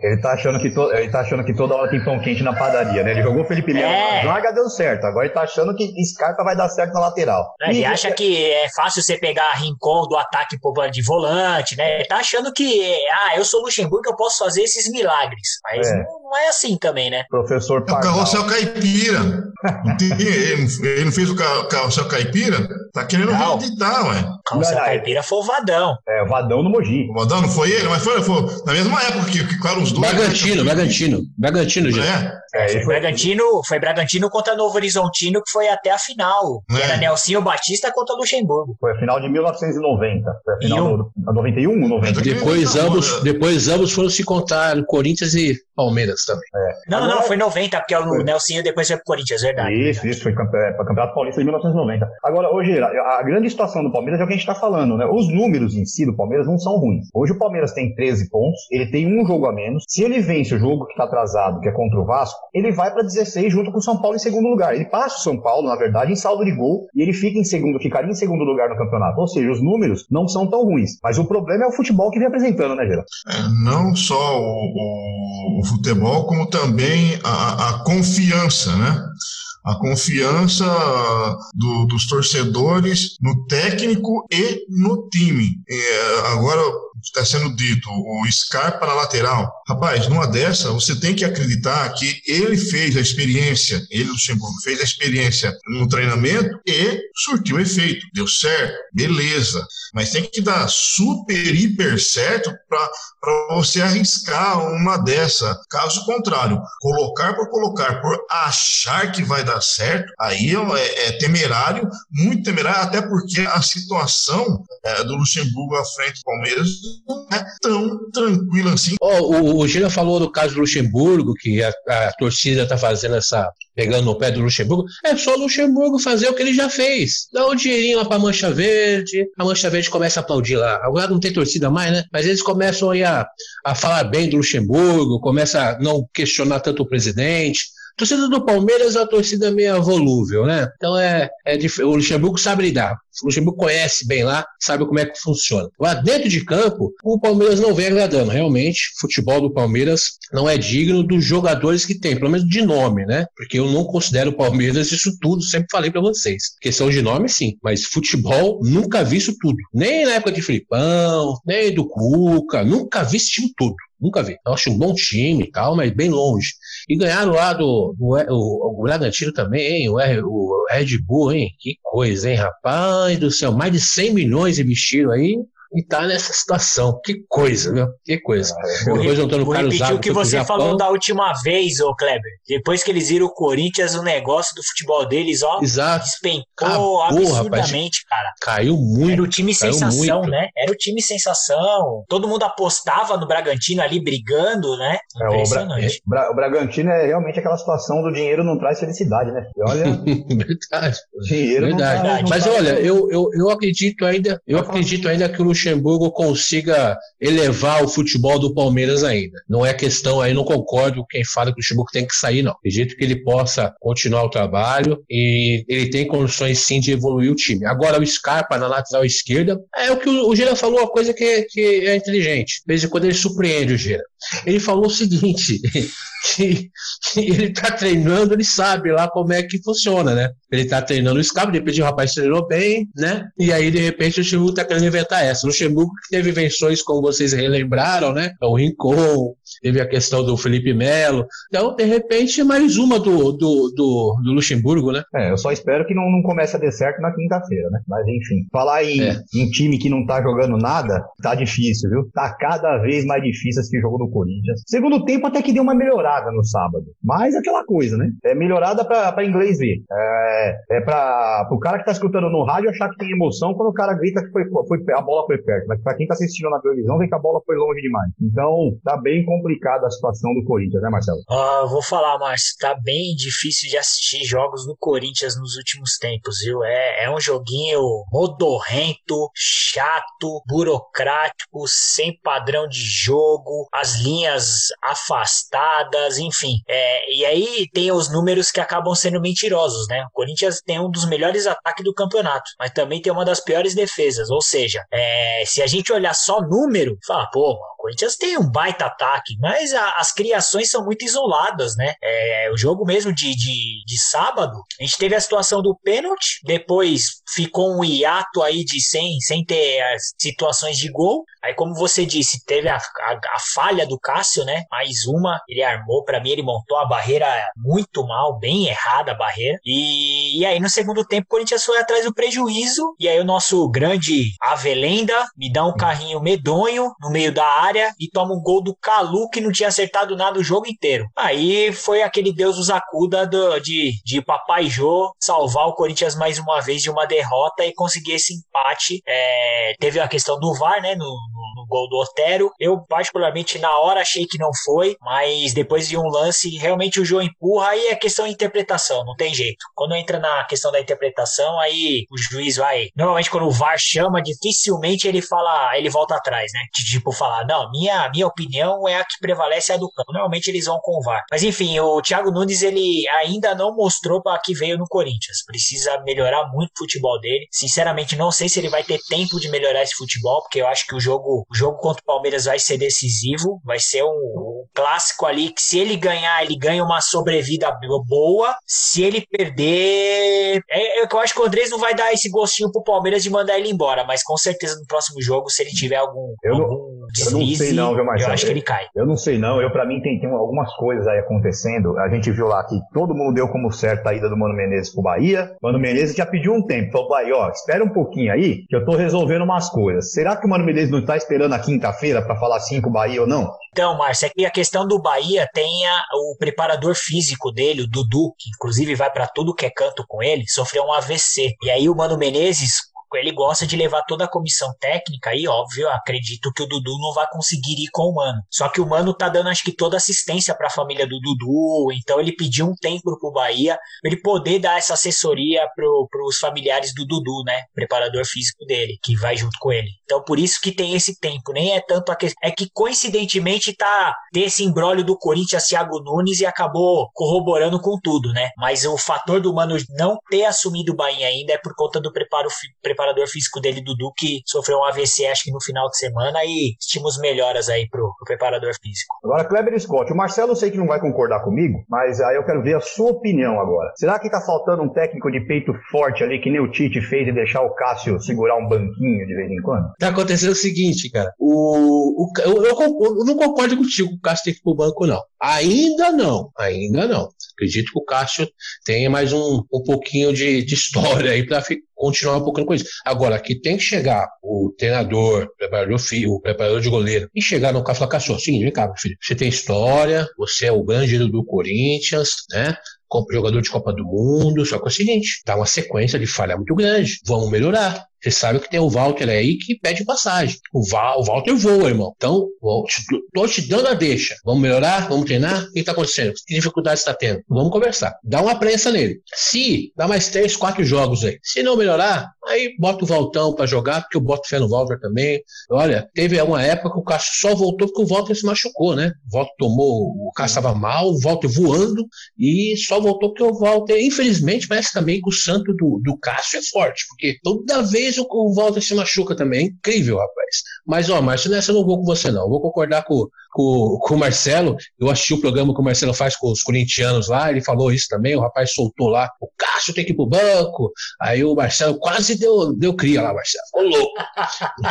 Ele tá, achando que to, ele tá achando que toda hora tem pão quente na padaria, né? Ele jogou o Felipe Melo é. na zaga, deu certo. Agora ele tá achando que Scarpa vai dar certo na lateral. Ele e, acha que é fácil você pegar rincão do ataque de volante, né? Ele tá achando que, ah, eu sou Luxemburgo, eu posso fazer esses milagres. Mas é. não, não, é assim também, né? Professor Pardal. É o carrossel caipira. ele, ele não fez o carrossel caipira? Tá querendo não. reeditar, ué. Carrossel caipira foi o Vadão. É, o Vadão no Mogi. O Vadão não foi ele, mas foi, foi na mesma época que ficaram os dois. Bragantino, né? Bragantino. Bragantino, gente. É. É, foi, Bragantino, foi Bragantino contra Novo Horizontino, que foi até a final. É. Era Nelsinho Batista contra Luxemburgo. Foi a final de 1990. Foi a final um... do, 91, 90. Depois ambos, depois ambos foram se contar Corinthians e Palmeiras também. É. Não, Agora, não, foi 90, porque o Nelsinho depois foi pro Corinthians, verdade. Isso, verdade. isso, foi para o Campeonato Paulista de 1990. Agora, hoje, a grande situação do Palmeiras é o que gente está falando, né? Os números em si do Palmeiras não são ruins. Hoje o Palmeiras tem 13 pontos, ele tem um jogo a menos. Se ele vence o jogo que está atrasado, que é contra o Vasco, ele vai para 16 junto com o São Paulo em segundo lugar. Ele passa o São Paulo, na verdade, em saldo de gol e ele fica em segundo, ficaria em segundo lugar no campeonato. Ou seja, os números não são tão ruins. Mas o problema é o futebol que vem apresentando, né, Geraldo? É, não só o, o, o, futebol, como também a, a confiança, né? A confiança do, dos torcedores no técnico e no time. É, agora, está sendo dito, o Scarpa na lateral. Rapaz, numa dessa, você tem que acreditar que ele fez a experiência, ele, Luxemburgo, fez a experiência no treinamento e surtiu efeito. Deu certo, beleza. Mas tem que dar super, hiper certo para você arriscar uma dessa. Caso contrário, colocar por colocar, por achar que vai dar certo, aí é, é temerário, muito temerário, até porque a situação é, do Luxemburgo à frente do Palmeiras não é tão tranquila assim. Oh, o, o Gira falou do caso do Luxemburgo, que a, a torcida está fazendo essa. pegando no pé do Luxemburgo. É só o Luxemburgo fazer o que ele já fez. Dá um dinheirinho lá para a Mancha Verde, a Mancha Verde começa a aplaudir lá. Agora não tem torcida mais, né? Mas eles começam aí a, a falar bem do Luxemburgo, começa a não questionar tanto o presidente. Torcida do Palmeiras é uma torcida meio volúvel, né? Então é, é o Luxemburgo sabe lidar. O Luxemburgo conhece bem lá, sabe como é que funciona. Lá dentro de campo, o Palmeiras não vem agradando. Realmente, o futebol do Palmeiras não é digno dos jogadores que tem, pelo menos de nome, né? Porque eu não considero o Palmeiras isso tudo, sempre falei para vocês. Questão de nome, sim, mas futebol, nunca vi isso tudo. Nem na época de Filipão, nem do Cuca, nunca vi esse time tudo. Nunca vi. Eu acho um bom time e tal, mas bem longe. E ganharam lá do, do o, o Bragantino também, hein? O, o Red Bull, hein? Que coisa, hein, rapaz do céu. Mais de 100 milhões investiram aí e tá nessa situação. Que coisa, viu? Que coisa. Vou, Depois Antônio vou Carlos repetir o que você falou da última vez, ô Kleber. Depois que eles viram o Corinthians, o negócio do futebol deles, ó, Exato. despencou absurdamente, cara. Caiu muito. Era o time sensação, muito. né? Era o time sensação. Todo mundo apostava no Bragantino ali brigando, né? Impressionante. É, o, Bra o, Bragantino é realmente aquela situação do dinheiro não traz felicidade, né? E olha. Verdade. Dinheiro Verdade. não traz. Mas olha, eu, eu, eu acredito ainda, eu acredito ainda que o Luxemburgo consiga elevar o futebol do Palmeiras ainda. Não é questão aí, não concordo com quem fala que o Luxemburgo tem que sair, não. Acredito que ele possa continuar o trabalho e ele tem condições sim de evoluir o time. Agora, o Scarpa na lateral esquerda, é o que o, Gera falou, uma coisa que, que é inteligente. De vez em quando ele surpreende o Gera. Ele falou o seguinte: que ele tá treinando, ele sabe lá como é que funciona, né? Ele tá treinando o Scarpa, de repente o rapaz treinou bem, né? E aí, de repente, o Luxemburgo tá querendo inventar essa. O Luxemburgo que teve invenções, como vocês relembraram, né? O Rincon, teve a questão do Felipe Melo. Então, de repente, mais uma do, do, do, do Luxemburgo, né? É, eu só espero que não, não comece a dar certo na quinta-feira, né? Mas enfim, falar em, é. em time que não tá jogando nada, tá difícil, viu? Tá cada vez mais difícil esse jogo do Corinthians. Segundo tempo até que deu uma melhorada no sábado. Mas aquela coisa, né? É melhorada pra, pra inglês ver. É, é pra o cara que tá escutando no rádio achar que tem emoção quando o cara grita que foi, foi, a bola foi perto. Mas pra quem tá assistindo na televisão, vê que a bola foi longe demais. Então, tá bem complicado complicada a situação do Corinthians, né, Marcelo? Uh, vou falar, Márcio, tá bem difícil de assistir jogos do Corinthians nos últimos tempos, viu? É, é um joguinho modorrento, chato, burocrático, sem padrão de jogo, as linhas afastadas, enfim. É, e aí tem os números que acabam sendo mentirosos, né? O Corinthians tem um dos melhores ataques do campeonato, mas também tem uma das piores defesas, ou seja, é, se a gente olhar só número, fala, pô, Corinthians tem um baita ataque, mas a, as criações são muito isoladas, né? É, o jogo mesmo de, de, de sábado, a gente teve a situação do pênalti, depois ficou um hiato aí de sem, sem ter as situações de gol. Aí, como você disse, teve a, a, a falha do Cássio, né? Mais uma, ele armou, para mim, ele montou a barreira muito mal, bem errada a barreira. E, e aí, no segundo tempo, o Corinthians foi atrás do prejuízo. E aí, o nosso grande Avelenda me dá um carrinho medonho no meio da área e toma um gol do Calu que não tinha acertado nada o jogo inteiro. Aí foi aquele Deus nos acuda do, de, de Papai Jô salvar o Corinthians mais uma vez de uma derrota e conseguir esse empate. É, teve a questão do VAR, né, no, gol do Otero. Eu, particularmente, na hora achei que não foi, mas depois de um lance, realmente o Jô empurra. Aí é questão de interpretação, não tem jeito. Quando entra na questão da interpretação, aí o juiz vai. Normalmente, quando o VAR chama, dificilmente ele fala, ele volta atrás, né? Tipo, falar, não, minha, minha opinião é a que prevalece a do campo. Normalmente eles vão com o VAR. Mas enfim, o Thiago Nunes ele ainda não mostrou para que veio no Corinthians. Precisa melhorar muito o futebol dele. Sinceramente, não sei se ele vai ter tempo de melhorar esse futebol, porque eu acho que o jogo, o jogo contra o Palmeiras vai ser decisivo. Vai ser um, um clássico ali que se ele ganhar, ele ganha uma sobrevida boa. Se ele perder, é, é eu acho que o Andrés não vai dar esse gostinho pro Palmeiras de mandar ele embora, mas com certeza no próximo jogo, se ele tiver algum, eu algum não, deslize, sei não, viu, Marcelo? Eu acho que ele cai. Eu não sei não, eu para mim tem, tem algumas coisas aí acontecendo. A gente viu lá que todo mundo deu como certo a ida do Mano Menezes pro Bahia. Mano Menezes já pediu um tempo, falou, Bahia, ó, espera um pouquinho aí, que eu tô resolvendo umas coisas. Será que o Mano Menezes não tá esperando a quinta-feira para falar sim com o Bahia ou não? Então, Márcio, é que a questão do Bahia tem a, o preparador físico dele, o Dudu, que inclusive vai para tudo que é canto com ele, sofreu um AVC. E aí o Mano Menezes ele gosta de levar toda a comissão técnica e, óbvio, acredito que o Dudu não vai conseguir ir com o Mano. Só que o Mano tá dando, acho que, toda assistência para a família do Dudu, então ele pediu um tempo pro Bahia pra ele poder dar essa assessoria pro, pros familiares do Dudu, né? Preparador físico dele, que vai junto com ele. Então, por isso que tem esse tempo. Nem é tanto a questão. É que, coincidentemente, tá desse embrólio do Corinthians, Thiago Nunes, e acabou corroborando com tudo, né? Mas o fator do Mano não ter assumido o Bahia ainda é por conta do preparo, preparo preparador físico dele, Dudu, que sofreu um AVC, acho que no final de semana, e estimos melhoras aí pro, pro preparador físico. Agora, Kleber Scott, o Marcelo eu sei que não vai concordar comigo, mas aí eu quero ver a sua opinião agora. Será que tá faltando um técnico de peito forte ali, que nem o Tite fez e deixar o Cássio segurar um banquinho de vez em quando? Tá acontecendo o seguinte, cara. O, o eu, eu, eu, não concordo contigo que o Cássio tem que ir pro banco, não. Ainda não, ainda não. Acredito que o Cássio tenha mais um, um pouquinho de, de história aí para continuar um pouquinho com isso. Agora, que tem que chegar o treinador, o preparador, o preparador de goleiro, e chegar no Cássio e falar, seguinte, vem cá, meu filho, você tem história, você é o grande do Corinthians, né? jogador de Copa do Mundo, só que é o seguinte, dá uma sequência de falha muito grande. Vamos melhorar. Você sabe que tem o Walter aí que pede passagem. O, Val, o Walter voa, irmão. Então, tô te dando a deixa. Vamos melhorar? Vamos treinar? O que está acontecendo? Que dificuldade está tendo? Vamos conversar. Dá uma prensa nele. Se dá mais três, quatro jogos aí. Se não melhorar, melhorar? Aí bota o Valtão para jogar, porque eu boto fé no Walter também. Olha, teve uma época que o Cássio só voltou porque o Walter se machucou, né? O Walter tomou, o Cássio estava mal, o Walter voando e só voltou porque o Walter, infelizmente, parece também que o santo do, do Cássio é forte, porque toda vez o, o Walter se machuca também. Incrível, rapaz. Mas, ó, Márcio, nessa eu não vou com você, não. Eu vou concordar com, com, com o Marcelo. Eu assisti o programa que o Marcelo faz com os corintianos lá. Ele falou isso também. O rapaz soltou lá. O Cássio tem que ir pro banco. Aí o Marcelo quase deu, deu cria lá, Marcelo. Ficou louco.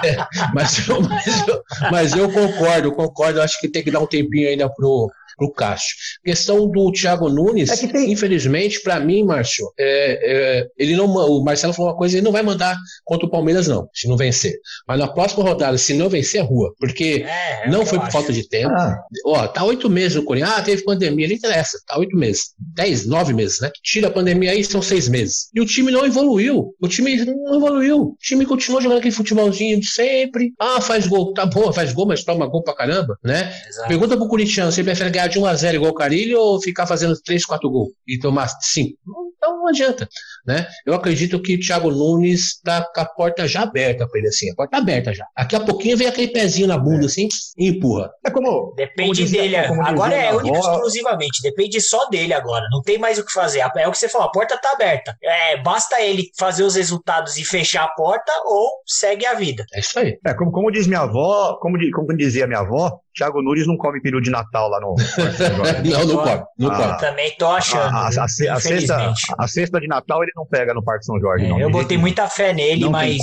é, mas, eu, mas, eu, mas eu concordo, eu concordo. Eu acho que tem que dar um tempinho ainda pro pro Cássio. Questão do Thiago Nunes, é tem... infelizmente, para mim, Márcio, é, é, ele não, o Marcelo falou uma coisa, ele não vai mandar contra o Palmeiras, não, se não vencer. Mas na próxima rodada, se não vencer, é rua. Porque é, é não foi por falta de tempo. Ah. Ó, tá oito meses no Corinthians. Ah, teve pandemia, não interessa. Tá oito meses. Dez, nove meses, né? Tira a pandemia aí, são seis meses. E o time não evoluiu. O time não evoluiu. O time continuou jogando aquele futebolzinho de sempre. Ah, faz gol. Tá bom, faz gol, mas toma gol pra caramba, né? Exato. Pergunta pro Curitiano, você prefere ganhar de 1 a 0 igual o Carilho ou ficar fazendo 3, 4 gols e tomar 5? Então não adianta. Né? Eu acredito que o Thiago Nunes está com a porta já aberta para ele assim, a porta aberta já. Daqui a pouquinho vem aquele pezinho na bunda é. assim e empurra. É como. Depende como dele. agora é único exclusivamente. Depende só dele agora. Não tem mais o que fazer. É o que você falou, a porta está aberta. É, basta ele fazer os resultados e fechar a porta ou segue a vida. É isso aí. É, como, como diz minha avó, como, como dizia minha avó, Thiago Nunes não come peru de Natal lá no. não, não come. Não ah, come. Também tô achando. A, a, a, a, cesta, a cesta de Natal ele não pega no Parque São Jorge. É, não, eu botei muita fé nele, não mas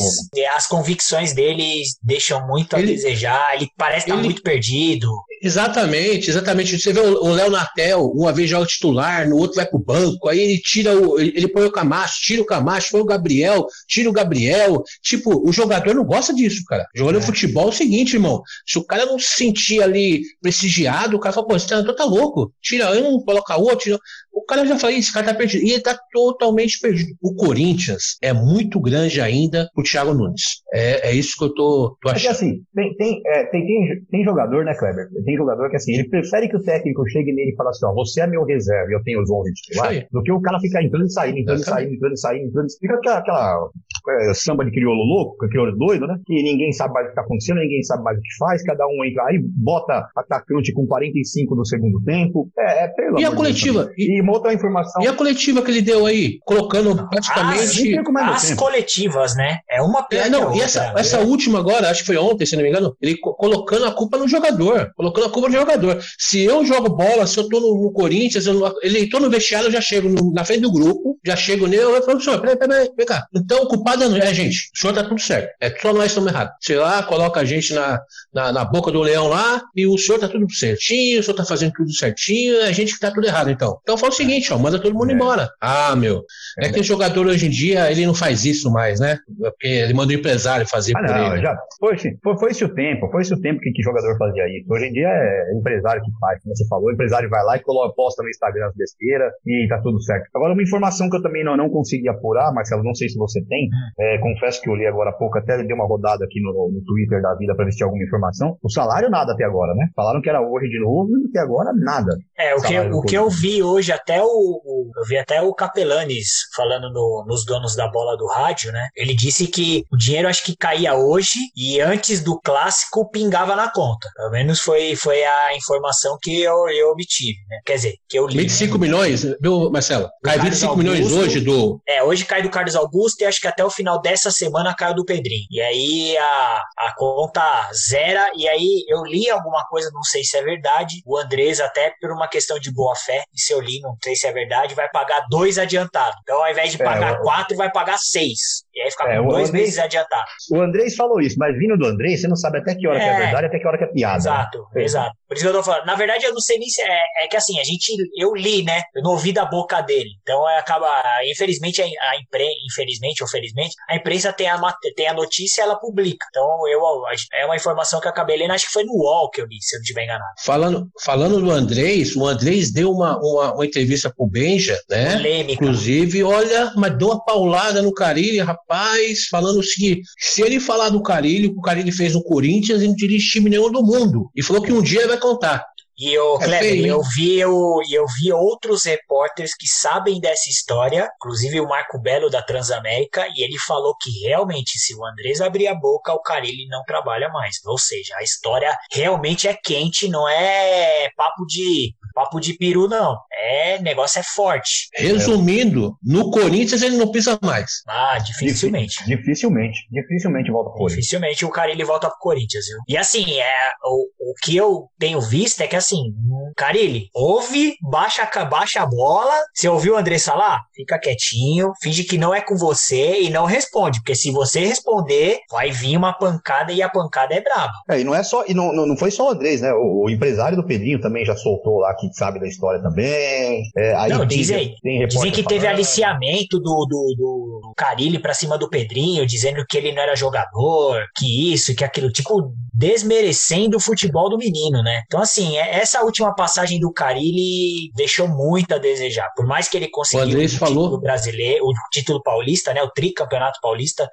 as convicções dele deixam muito ele, a desejar. Ele parece estar tá muito perdido. Exatamente, exatamente. Você vê o Léo Natel, uma vez joga titular, no outro vai pro banco, aí ele tira o. Ele, ele põe o Camacho, tira o Camacho, põe o Gabriel, tira o Gabriel. Tipo, o jogador não gosta disso, cara. Jogando é. futebol é o seguinte, irmão. Se o cara não se sentir ali prestigiado, o cara fala, pô, esse treinador tá louco. Tira um, coloca outro. Tira... O cara já falou, esse cara tá perdido. E ele tá totalmente perdido. O Corinthians é muito grande ainda pro Thiago Nunes. É, é isso que eu tô, tô achando. É assim, tem, tem, é, tem, tem, tem, jogador, né, Kleber? Tem jogador que assim, ele prefere que o técnico chegue nele e fale assim, ó, você é meu reserva e eu tenho os 11 titulares, do que o cara ficar entrando e saindo, entrando e saindo, entrando e saindo, entrando e Fica aquela, aquela é, samba de crioulo louco, crioulo doido, né? Que ninguém sabe mais o que tá acontecendo, ninguém sabe mais o que faz, cada um entra aí, bota atacante com 45 do segundo tempo. É, é pelo E a coletiva? Deus, e, e uma outra informação. E a coletiva que ele deu aí? Colocando praticamente. As, as coletivas, né? É uma pena. É, não, e essa, essa última agora, acho que foi ontem, se não me engano, ele colocando a culpa no jogador. Colocando a culpa no jogador. Se eu jogo bola, se eu tô no, no Corinthians, eu não, ele tô no vestiário, eu já chego no, na frente do grupo, já chego nele, eu falo, senhor, peraí, peraí, vem cá. Então, o não é a gente. O senhor tá tudo certo. É só nós estamos errados. Sei lá, coloca a gente na, na, na boca do leão lá e o senhor tá tudo certinho, o senhor tá fazendo tudo certinho, é a gente que tá tudo errado, então. Então fala o seguinte, ó, manda todo mundo é. embora. Ah, meu. É, é que o jogador hoje em dia, ele não faz isso mais, né? Porque ele manda o empresário fazer ah, por não, ele. Já foi, foi, foi esse o tempo, foi esse o tempo que, que jogador fazia isso. Hoje em dia é empresário que faz, como você falou, o empresário vai lá e coloca, posta no Instagram as besteiras e tá tudo certo. Agora, uma informação que eu também não, não consegui apurar, Marcelo, não sei se você tem, é, confesso que eu li agora há pouco, até dei uma rodada aqui no, no Twitter da vida para ver se tinha alguma informação. O salário nada até agora, né? Falaram que era hoje de novo e até agora nada. É, o que, o que eu vi hoje, até o, eu vi até o Capelanes falando no, nos donos da bola do rádio, né? Ele disse que o dinheiro acho que caía hoje e antes do clássico pingava na conta. Pelo menos foi, foi a informação que eu, eu obtive, né? Quer dizer, que eu li. 25 né? milhões, viu, Marcelo? Cai 25 Augusto, milhões hoje do. É, hoje cai do Carlos Augusto e acho que até o final dessa semana cai do Pedrinho. E aí a, a conta zera, e aí eu li alguma coisa, não sei se é verdade. O Andrés, até por uma questão de boa fé, e se eu li, não sei se é verdade, vai pagar dois adiantados. Então, ao invés de é, pagar é, quatro, vai pagar seis. E aí fica é, com dois Andrés, meses adiantado. O Andrés falou isso, mas vindo do Andrés, você não sabe até que hora é, que é verdade, até que hora que é piada. Exato, né? exato. Por isso que eu tô falando. Na verdade, eu não sei nem se é, é que assim, a gente, eu li, né? Eu não ouvi da boca dele. Então acaba, infelizmente, a, a imprensa, infelizmente ou felizmente, a imprensa tem a, tem a notícia ela publica. Então eu, é uma informação que eu acabei lendo, acho que foi no UOL que eu li, se eu não estiver enganado. Falando, falando do Andrés, o Andrés deu uma, uma, uma entrevista pro Benja, né? Polêmica. Inclusive, olha, mas deu uma paulada no Carilho, rapaz, falando o seguinte: se ele falar do Carilho, que o Carilho fez no Corinthians, ele não dirige time nenhum do mundo. E falou que um dia vai contar. E eu, é Kleber, eu vi, eu, eu vi outros repórteres que sabem dessa história, inclusive o Marco Belo da Transamérica, e ele falou que realmente, se o Andrés abrir a boca, o Carilli não trabalha mais. Ou seja, a história realmente é quente, não é papo de papo de peru, não. É, negócio é forte. Resumindo, no Corinthians ele não pisa mais. Ah, dificilmente. Dificilmente, dificilmente volta pro Corinthians. Dificilmente o Carilli volta pro Corinthians, viu? E assim, é, o, o que eu tenho visto é que assim, assim, Carilli, ouve, baixa, baixa a bola. Você ouviu o André Salá? Fica quietinho, finge que não é com você e não responde, porque se você responder, vai vir uma pancada e a pancada é braba. É, e não é só, e não, não, não foi só o Andrés, né? O, o, empresário do Pedrinho também já soltou lá, que sabe da história também. É, aí não, dizem, tem dizem que teve aliciamento do, do, do, Carilli pra cima do Pedrinho, dizendo que ele não era jogador, que isso, que aquilo, tipo, desmerecendo o futebol do menino, né? Então, assim, é, essa última passagem do Carilli deixou muito a desejar. Por mais que ele conseguiu o, o falou. título brasileiro, o título paulista, né? O tricampeonato paulista,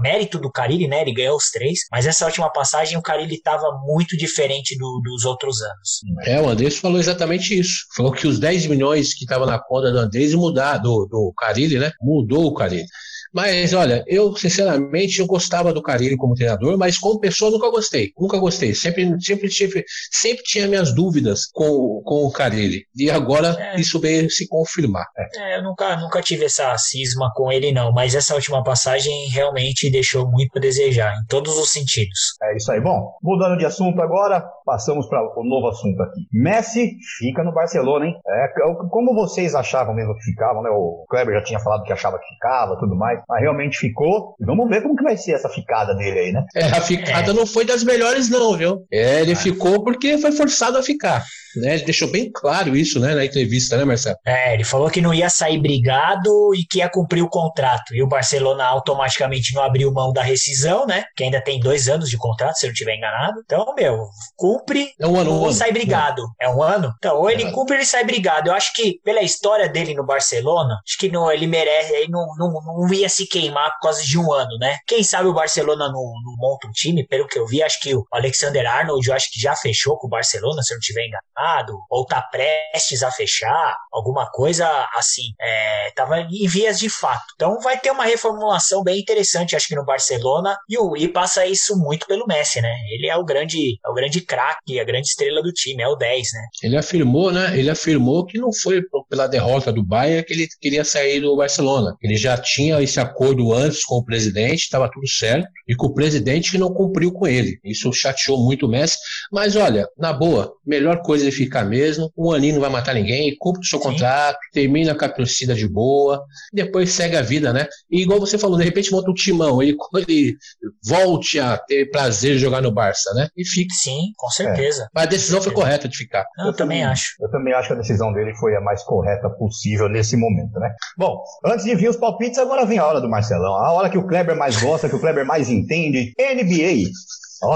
mérito do Carilli, né? Ele ganhou os três. Mas essa última passagem, o Carilli estava muito diferente do, dos outros anos. É, o Andrés falou exatamente isso. Falou que os 10 milhões que estavam na conta do Andrés mudar, do, do Carilli, né? Mudou o Carilli. Mas olha, eu sinceramente eu gostava do Carilli como treinador, mas como pessoa nunca gostei. Nunca gostei. Sempre, sempre, tive, sempre tinha minhas dúvidas com, com o Carilli. E agora é. isso veio se confirmar. É, eu nunca, nunca tive essa cisma com ele, não. Mas essa última passagem realmente deixou muito a desejar, em todos os sentidos. É isso aí. Bom, mudando de assunto agora, passamos para o novo assunto aqui. Messi fica no Barcelona, hein? É, como vocês achavam mesmo que ficavam, né? O Kleber já tinha falado que achava que ficava, tudo mais mas realmente ficou. E vamos ver como que vai ser essa ficada dele aí, né? É, a ficada é. não foi das melhores, não, viu? É, ele ah. ficou porque foi forçado a ficar. Né? Ele deixou bem claro isso né, na entrevista, né, Marcelo? É, ele falou que não ia sair brigado e que ia cumprir o contrato. E o Barcelona automaticamente não abriu mão da rescisão, né? Que ainda tem dois anos de contrato, se eu não estiver enganado. Então, meu, cumpre é um ano, ou um sai ano. brigado. É um ano? Então, ou ele é. cumpre ou ele sai brigado. Eu acho que, pela história dele no Barcelona, acho que não, ele merece, ele não, não, não ia se queimar por causa de um ano, né? Quem sabe o Barcelona não, não monta um time, pelo que eu vi, acho que o Alexander Arnold, eu acho que já fechou com o Barcelona, se eu não estiver enganado, ou tá prestes a fechar, alguma coisa assim, é, tava em vias de fato. Então vai ter uma reformulação bem interessante, acho que no Barcelona, e o I passa isso muito pelo Messi, né? Ele é o grande, é o grande craque, a grande estrela do time, é o 10, né? Ele afirmou, né? Ele afirmou que não foi pela derrota do Bayern que ele queria sair do Barcelona. Ele já tinha esse acordo antes com o presidente, estava tudo certo, e com o presidente que não cumpriu com ele. Isso chateou muito o Messi. Mas olha, na boa, melhor coisa é ficar mesmo. Um aninho não vai matar ninguém, cumpre o seu Sim. contrato, termina com a torcida de boa, depois segue a vida, né? E igual você falou, de repente monta um timão, ele, ele volte a ter prazer de jogar no Barça, né? E fique. Sim, com certeza. É. Mas a decisão foi correta de ficar. Eu, eu também acho. Eu também acho que a decisão dele foi a mais correta possível nesse momento, né? Bom, antes de vir os palpites, agora vem a hora do Marcelão. A hora que o Kleber mais gosta, que o Kleber mais entende. NBA.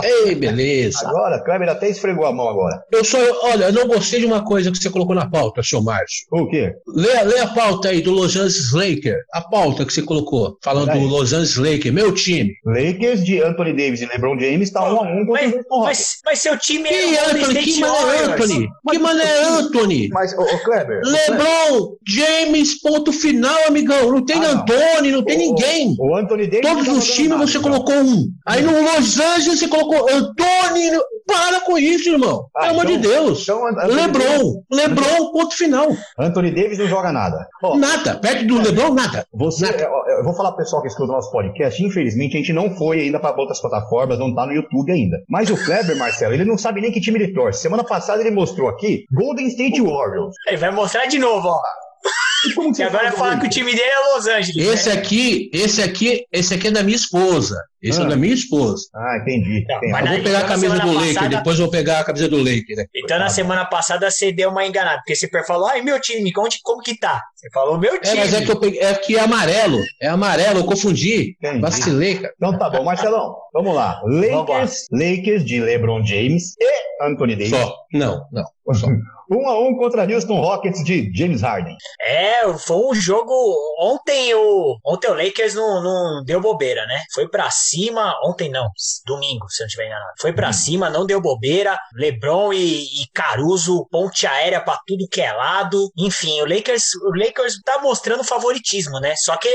Ei, beleza. Agora, Kleber até esfregou a mão agora. Eu só, olha, eu não gostei de uma coisa que você colocou na pauta, seu Márcio. O quê? Lê, lê a pauta aí do Los Angeles Lakers. A pauta que você colocou, falando do Los Angeles Lakers, meu time. Lakers de Anthony Davis e LeBron James tá 1 um a 1 um contra mas, o mas, mas seu time é que Anthony, que mané Anthony? Mas, que mané Anthony? Mas, ô, Kleber. LeBron, James, ponto final, amigão. Não tem ah, Anthony, não tem o, ninguém. O Anthony Davis. Todos os times você então. colocou um. Aí no Los Angeles você colocou Antônio, para com isso, irmão. Ah, Pelo amor então, de Deus. Então, Lebron, Davis, Lebron, ponto final. Anthony Davis não joga nada. Oh, nada. Perto do Lebron, nada. Você, nada. Eu vou falar pro pessoal que escuta o nosso podcast. Infelizmente, a gente não foi ainda para outras plataformas, não tá no YouTube ainda. Mas o Kleber, Marcelo, ele não sabe nem que time ele torce. Semana passada ele mostrou aqui Golden State Warriors. Ele vai mostrar de novo, ó. E, e agora fala que o time dele é Los Angeles. Esse né? aqui, esse aqui, esse aqui é da minha esposa. Esse ah. é da minha esposa. Ah, entendi. Não, eu vou pegar a camisa do Laker, passada... depois eu vou pegar a camisa do Laker. Né? Então na semana passada você deu uma enganada, porque você falou, ai, meu time, como, como que tá? Você falou, meu time. É, mas é que, eu peguei, é que é amarelo, é amarelo, eu confundi. Entendi. Vacilei, cara. Então tá bom, Marcelão, vamos lá. Lakers, vamos lá. Lakers de LeBron James e Anthony Davis. Só, não, não. Um a um contra Houston Rockets de James Harden. É, foi um jogo. Ontem o, ontem o Lakers não, não deu bobeira, né? Foi para cima. Ontem não, domingo, se eu não estiver enganado. Foi para hum. cima, não deu bobeira. LeBron e, e Caruso, ponte aérea para tudo que é lado. Enfim, o Lakers, o Lakers tá mostrando favoritismo, né? Só que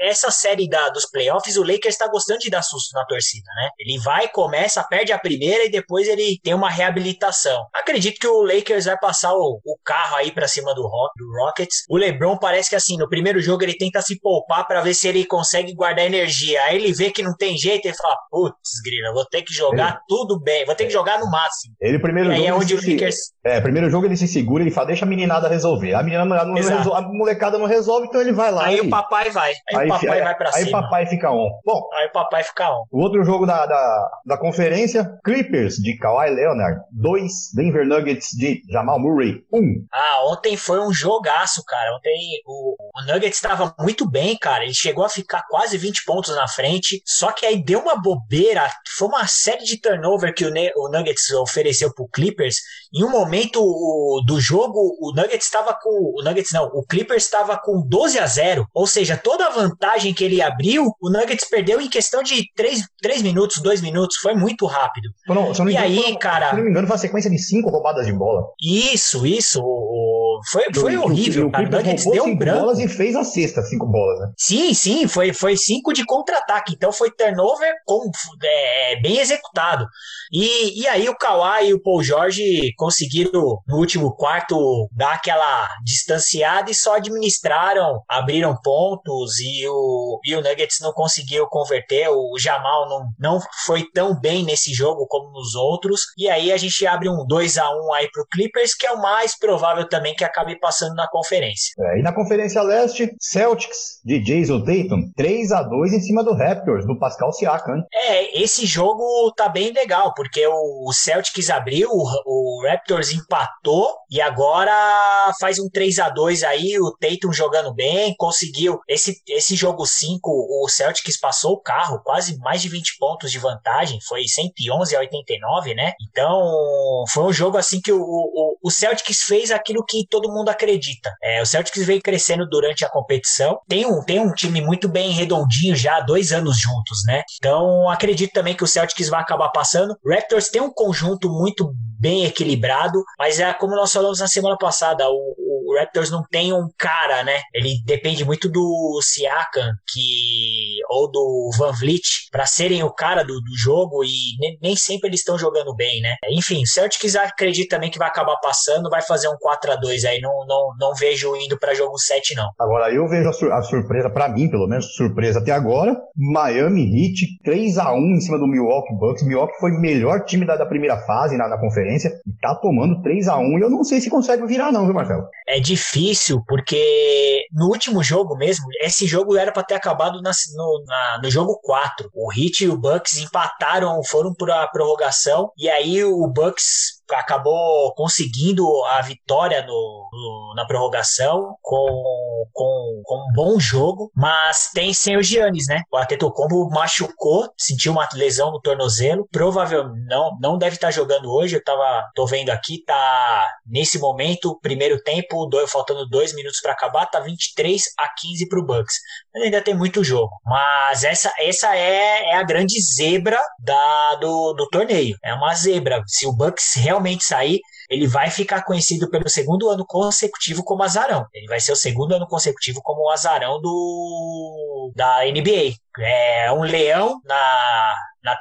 essa série da, dos playoffs, o Lakers tá gostando de dar susto na torcida, né? Ele vai, começa, perde a primeira e depois ele tem uma reabilitação. Acredito que o Lakers vai passar o, o carro aí pra cima do, do Rockets. O LeBron parece que assim, no primeiro jogo ele tenta se poupar para ver se ele consegue guardar energia. Aí ele vê que não tem jeito e fala: Putz, grila, vou ter que jogar ele... tudo bem, vou ter que jogar no máximo. Ele primeiro e jogo. é onde o Lakers. É, primeiro jogo ele se segura, ele fala: Deixa a meninada resolver. A menina não resolve, a molecada não resolve, então ele vai lá. Aí, aí. o papai vai. Aí, aí o papai aí, vai pra aí cima. Aí o papai fica on. Bom. Aí o papai fica on. O outro jogo da, da, da conferência: Clippers de Kawhi Leonard, 2. Denver Nuggets de Jamal Murray, 1. Um. Ah, ontem foi um jogaço, cara. Ontem o, o Nuggets estava muito bem, cara. Ele chegou a ficar quase 20 pontos na frente. Só que aí deu uma bobeira. Foi uma série de turnover que o, o Nuggets ofereceu pro Clippers. Em um momento o, do jogo, o Nuggets estava com. O Nuggets não, o Clippers estava com 12 a 0. Ou seja, toda a vantagem que ele abriu, o Nuggets perdeu em questão de 3, 3 minutos, 2 minutos. Foi muito rápido. Não, não e aí, cara. Se não me engano, foi uma sequência de 5 roubadas de bola. Isso, isso. O, foi, foi horrível, o, cara. O Nuggets deu um branco. bolas e fez a sexta, cinco bolas, né? Sim, sim, foi, foi cinco de contra-ataque. Então foi turnover com, é, bem executado. E, e aí o Kawhi e o Paul George conseguiram, no último quarto, dar aquela distanciada e só administraram, abriram pontos e o, e o Nuggets não conseguiu converter. O Jamal não, não foi tão bem nesse jogo como nos outros. E aí a gente abre um 2 a 1 aí pro Clippers, que é o mais provável também que acabe passando na conferência. É, e na Conferência Leste, Celtics de Jason Tatum, 3 a 2 em cima do Raptors, do Pascal Siakam. É, esse jogo tá bem legal, porque o Celtics abriu, o Raptors empatou e agora faz um 3 a 2 aí, o Tatum jogando bem, conseguiu esse, esse jogo 5, o Celtics passou o carro, quase mais de 20 pontos de vantagem, foi 111 a 89, né? Então, foi um jogo assim que o, o, o Celtics fez aquilo que todo mundo acredita. É, o Celtics veio crescendo durante a competição, tem um, tem um time muito bem redondinho já dois anos juntos, né? Então, acredito também que o Celtics vai acabar passando. Raptors tem um conjunto muito bem equilibrado, mas é como nós falamos na semana passada, o, o Raptors não tem um cara, né? Ele depende muito do Siakam que ou do Van Vliet para serem o cara do, do jogo e nem, nem, sempre eles estão jogando bem, né? Enfim, o Celtics acredita também que vai acabar passando, vai fazer um 4 a 2 aí, não, não, não vejo indo para jogo 7 não. Agora eu vejo a, sur a surpresa para mim, pelo menos surpresa até agora, Miami Heat 3 a 1 em cima do Milwaukee Bucks. Milwaukee foi o melhor time da, da primeira fase na, na conferência e tá tomando 3 a 1 e eu não sei se consegue virar não, viu, Marcelo? É difícil, porque no último jogo mesmo, esse jogo era para ter acabado na, no, na, no jogo 4. O Heat e o Bucks empataram, foram para a prorrogação, e aí o Bucks acabou conseguindo a vitória no, no, na prorrogação com, com, com um bom jogo, mas tem sem o Giannis, né? O Atetokounmpo machucou, sentiu uma lesão no tornozelo, provavelmente não, não deve estar jogando hoje, eu tava, tô vendo aqui, tá nesse momento, primeiro tempo, dois, faltando dois minutos para acabar, tá 23 a 15 pro Bucks. Mas ainda tem muito jogo. Mas essa, essa é, é a grande zebra da, do, do torneio. É uma zebra. Se o Bucks realmente realmente sair, ele vai ficar conhecido pelo segundo ano consecutivo como azarão. Ele vai ser o segundo ano consecutivo como o azarão do da NBA. É um leão na, na,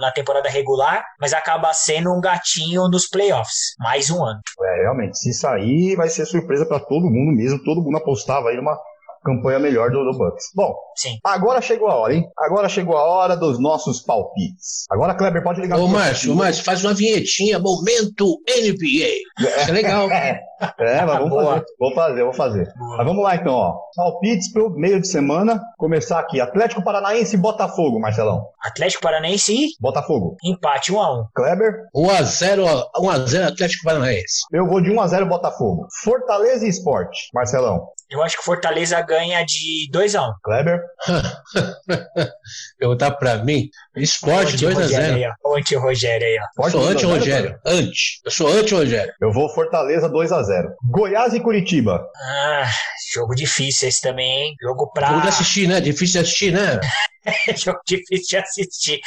na, temporada regular, mas acaba sendo um gatinho nos playoffs. Mais um ano. É, realmente, se sair, vai ser surpresa para todo mundo mesmo. Todo mundo apostava aí numa campanha melhor do, do Bucks. Bom, Sim. agora chegou a hora, hein? Agora chegou a hora dos nossos palpites. Agora, Kleber, pode ligar Ô, Márcio, Márcio, faz uma vinhetinha, momento NBA. É. Isso é legal. é, mas vamos fazer. Vou fazer, vou fazer. Mas vamos lá, então, ó. Palpites pro meio de semana. Começar aqui. Atlético Paranaense e Botafogo, Marcelão. Atlético Paranaense e Botafogo. Empate 1x1. Kleber. 1x0, 1x0 Atlético Paranaense. Eu vou de 1x0 Botafogo. Fortaleza e Esporte. Marcelão. Eu acho que Fortaleza ganha de 2x1. Kleber? Perguntar pra mim. Esporte 2x0. O anti-Rogério aí, ó. Eu sou anti-Rogério. Anti. Eu sou anti-Rogério. Eu vou Fortaleza 2x0. Goiás e Curitiba. Ah, jogo difícil esse também, hein? Jogo pra. Jogo de assistir, né? Difícil de assistir, né? jogo difícil de assistir.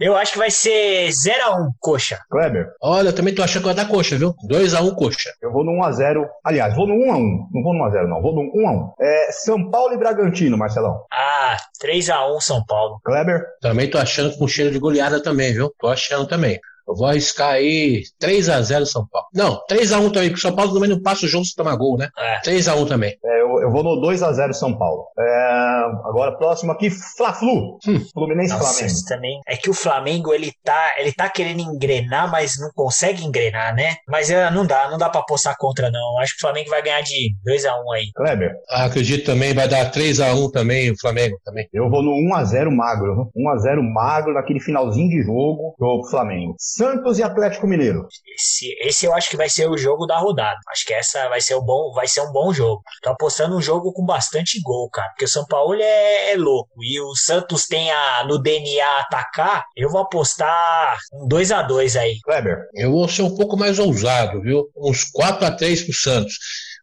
Eu acho que vai ser 0x1, coxa. Kleber? Olha, eu também tô achando que vai dar coxa, viu? 2x1, coxa. Eu vou no 1x0. Aliás, vou no 1x1. Não vou no 1x0, não. Vou no 1x1. É São Paulo e Bragantino, Marcelão. Ah, 3x1 São Paulo. Kleber? Também tô achando com cheiro de goleada também, viu? Tô achando também. Eu vou arriscar aí 3x0 São Paulo. Não, 3x1 também, porque o São Paulo também não passa o jogo se tomar gol, né? É. 3x1 também. É, eu, eu, vou no 2x0 São Paulo. É, agora, próximo aqui, Fla-Flu. Hum. Fluminense Nossa, Flamengo. Também. É que o Flamengo, ele tá, ele tá querendo engrenar, mas não consegue engrenar, né? Mas é, não dá, não dá pra postar contra, não. Acho que o Flamengo vai ganhar de 2x1 aí. Kleber? Ah, acredito também, vai dar 3x1 também, o Flamengo também. Eu vou no 1x0 magro. 1x0 magro naquele finalzinho de jogo pro Flamengo. Santos e Atlético Mineiro. Esse, esse eu acho que vai ser o jogo da rodada. Acho que essa vai ser, o bom, vai ser um bom jogo. Tô apostando um jogo com bastante gol, cara. Porque o São Paulo é, é louco. E o Santos tem a, no DNA atacar. Eu vou apostar um 2x2 aí. Kleber. Eu vou ser um pouco mais ousado, viu? Uns 4x3 pro Santos.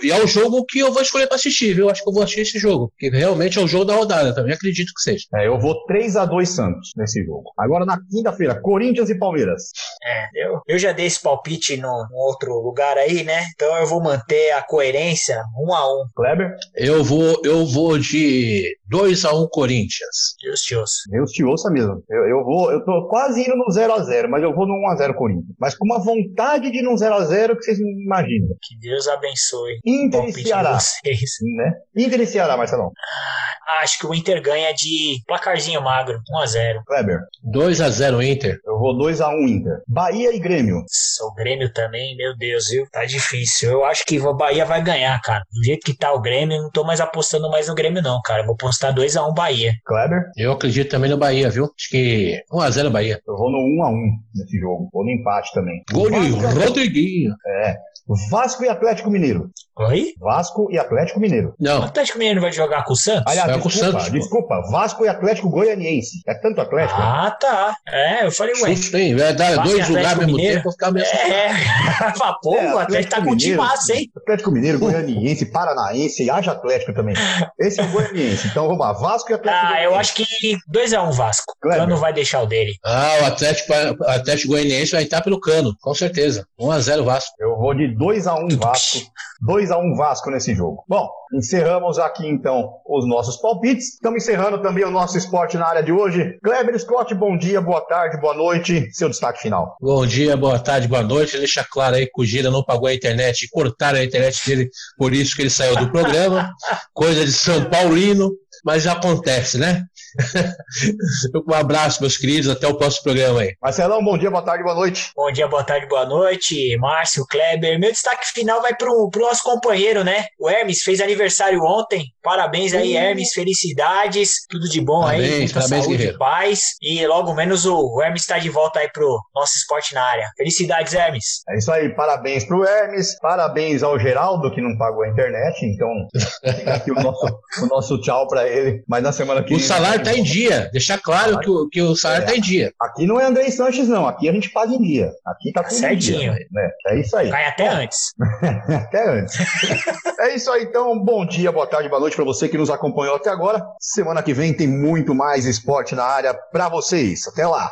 E é o jogo que eu vou escolher para assistir, viu? Acho que eu vou assistir esse jogo, porque realmente é o jogo da rodada, também acredito que seja. É, eu vou 3 a 2 Santos nesse jogo. Agora na quinta-feira, Corinthians e Palmeiras. É, eu, eu já dei esse palpite no, no, outro lugar aí, né? Então eu vou manter a coerência 1 a 1 Kleber? Eu vou, eu vou de 2 a 1 Corinthians. Deus te ouça. Deus te ouça mesmo. Eu, eu vou, eu tô quase indo no 0 a 0 mas eu vou no 1 a 0 Corinthians. Mas com uma vontade de ir no 0 a 0 que vocês imaginam. Que Deus abençoe. Inter e Ceará. Né? Inter e Ceará, Marcelão. Ah, acho que o Inter ganha de placarzinho magro, 1x0. Kleber. 2x0 Inter. Eu vou 2x1 Inter. Bahia e Grêmio. O Grêmio também, meu Deus, viu? Tá difícil. Eu acho que o Bahia vai ganhar, cara. Do jeito que tá o Grêmio, não tô mais apostando mais no Grêmio, não, cara. Vou apostar 2x1 Bahia. Kleber. Eu acredito também no Bahia, viu? Acho que 1x0 Bahia. Eu vou no 1x1 nesse jogo. Vou no empate também. Gol de Rodriguinho. É. Vasco e Atlético Mineiro. Oi? Vasco e Atlético Mineiro. Não. O Atlético Mineiro vai jogar com o Santos? Aliás, vai desculpa, com o Santos. Desculpa, Vasco e Atlético Goianiense. É tanto Atlético? Ah, tá. É, eu falei, ué. Susto, hein? Vai dar Vasco dois lugares ao mesmo Mineiro. tempo, ficar meio É, pô, É, o Atlético tá com Mineiro, timaço, hein? Atlético Mineiro, Goianiense, Paranaense e haja Atlético também. Esse é o Goianiense. Então vamos lá, Vasco e Atlético Ah, eu acho que 2x1 Vasco. O Kleber. Cano vai deixar o dele. Ah, o Atlético, o Atlético Goianiense vai estar pelo cano, com certeza. 1x0 Vasco. Eu vou de 2x1 Vasco. 2x1 Vasco nesse jogo. Bom, encerramos aqui então os nossos palpites. Estamos encerrando também o nosso esporte na área de hoje. Kleber Scott, bom dia, boa tarde, boa noite. Seu destaque final. Bom dia, boa tarde, boa noite. Deixa claro aí que o Gira não pagou a internet e cortaram a internet dele, por isso que ele saiu do programa. Coisa de São Paulino, mas acontece, né? um abraço, meus queridos. Até o próximo programa aí. Marcelão, bom dia, boa tarde, boa noite. Bom dia, boa tarde, boa noite. Márcio, Kleber. Meu destaque final vai pro, pro nosso companheiro, né? O Hermes fez aniversário ontem. Parabéns aí, Hermes. Felicidades. Tudo de bom aí. Parabéns, Muita parabéns, saúde, guerreiro. paz. E logo menos o Hermes está de volta aí pro nosso esporte na área. Felicidades, Hermes. É isso aí, parabéns pro Hermes, parabéns ao Geraldo, que não pagou a internet, então fica aqui o nosso, o nosso tchau pra ele. Mas na semana que O vem- salário tá em dia. Deixar claro que o, que o salário É. tá em dia. Aqui não é Andrei Sanches, não. Aqui a gente paga em dia. Aqui tá tudo em Certinho. dia. Né? É isso aí. Cai até antes. Até antes. é isso aí, então. Bom dia, boa tarde, boa noite pra você que nos acompanhou até agora. Semana que vem tem muito mais esporte na área pra vocês. Até lá.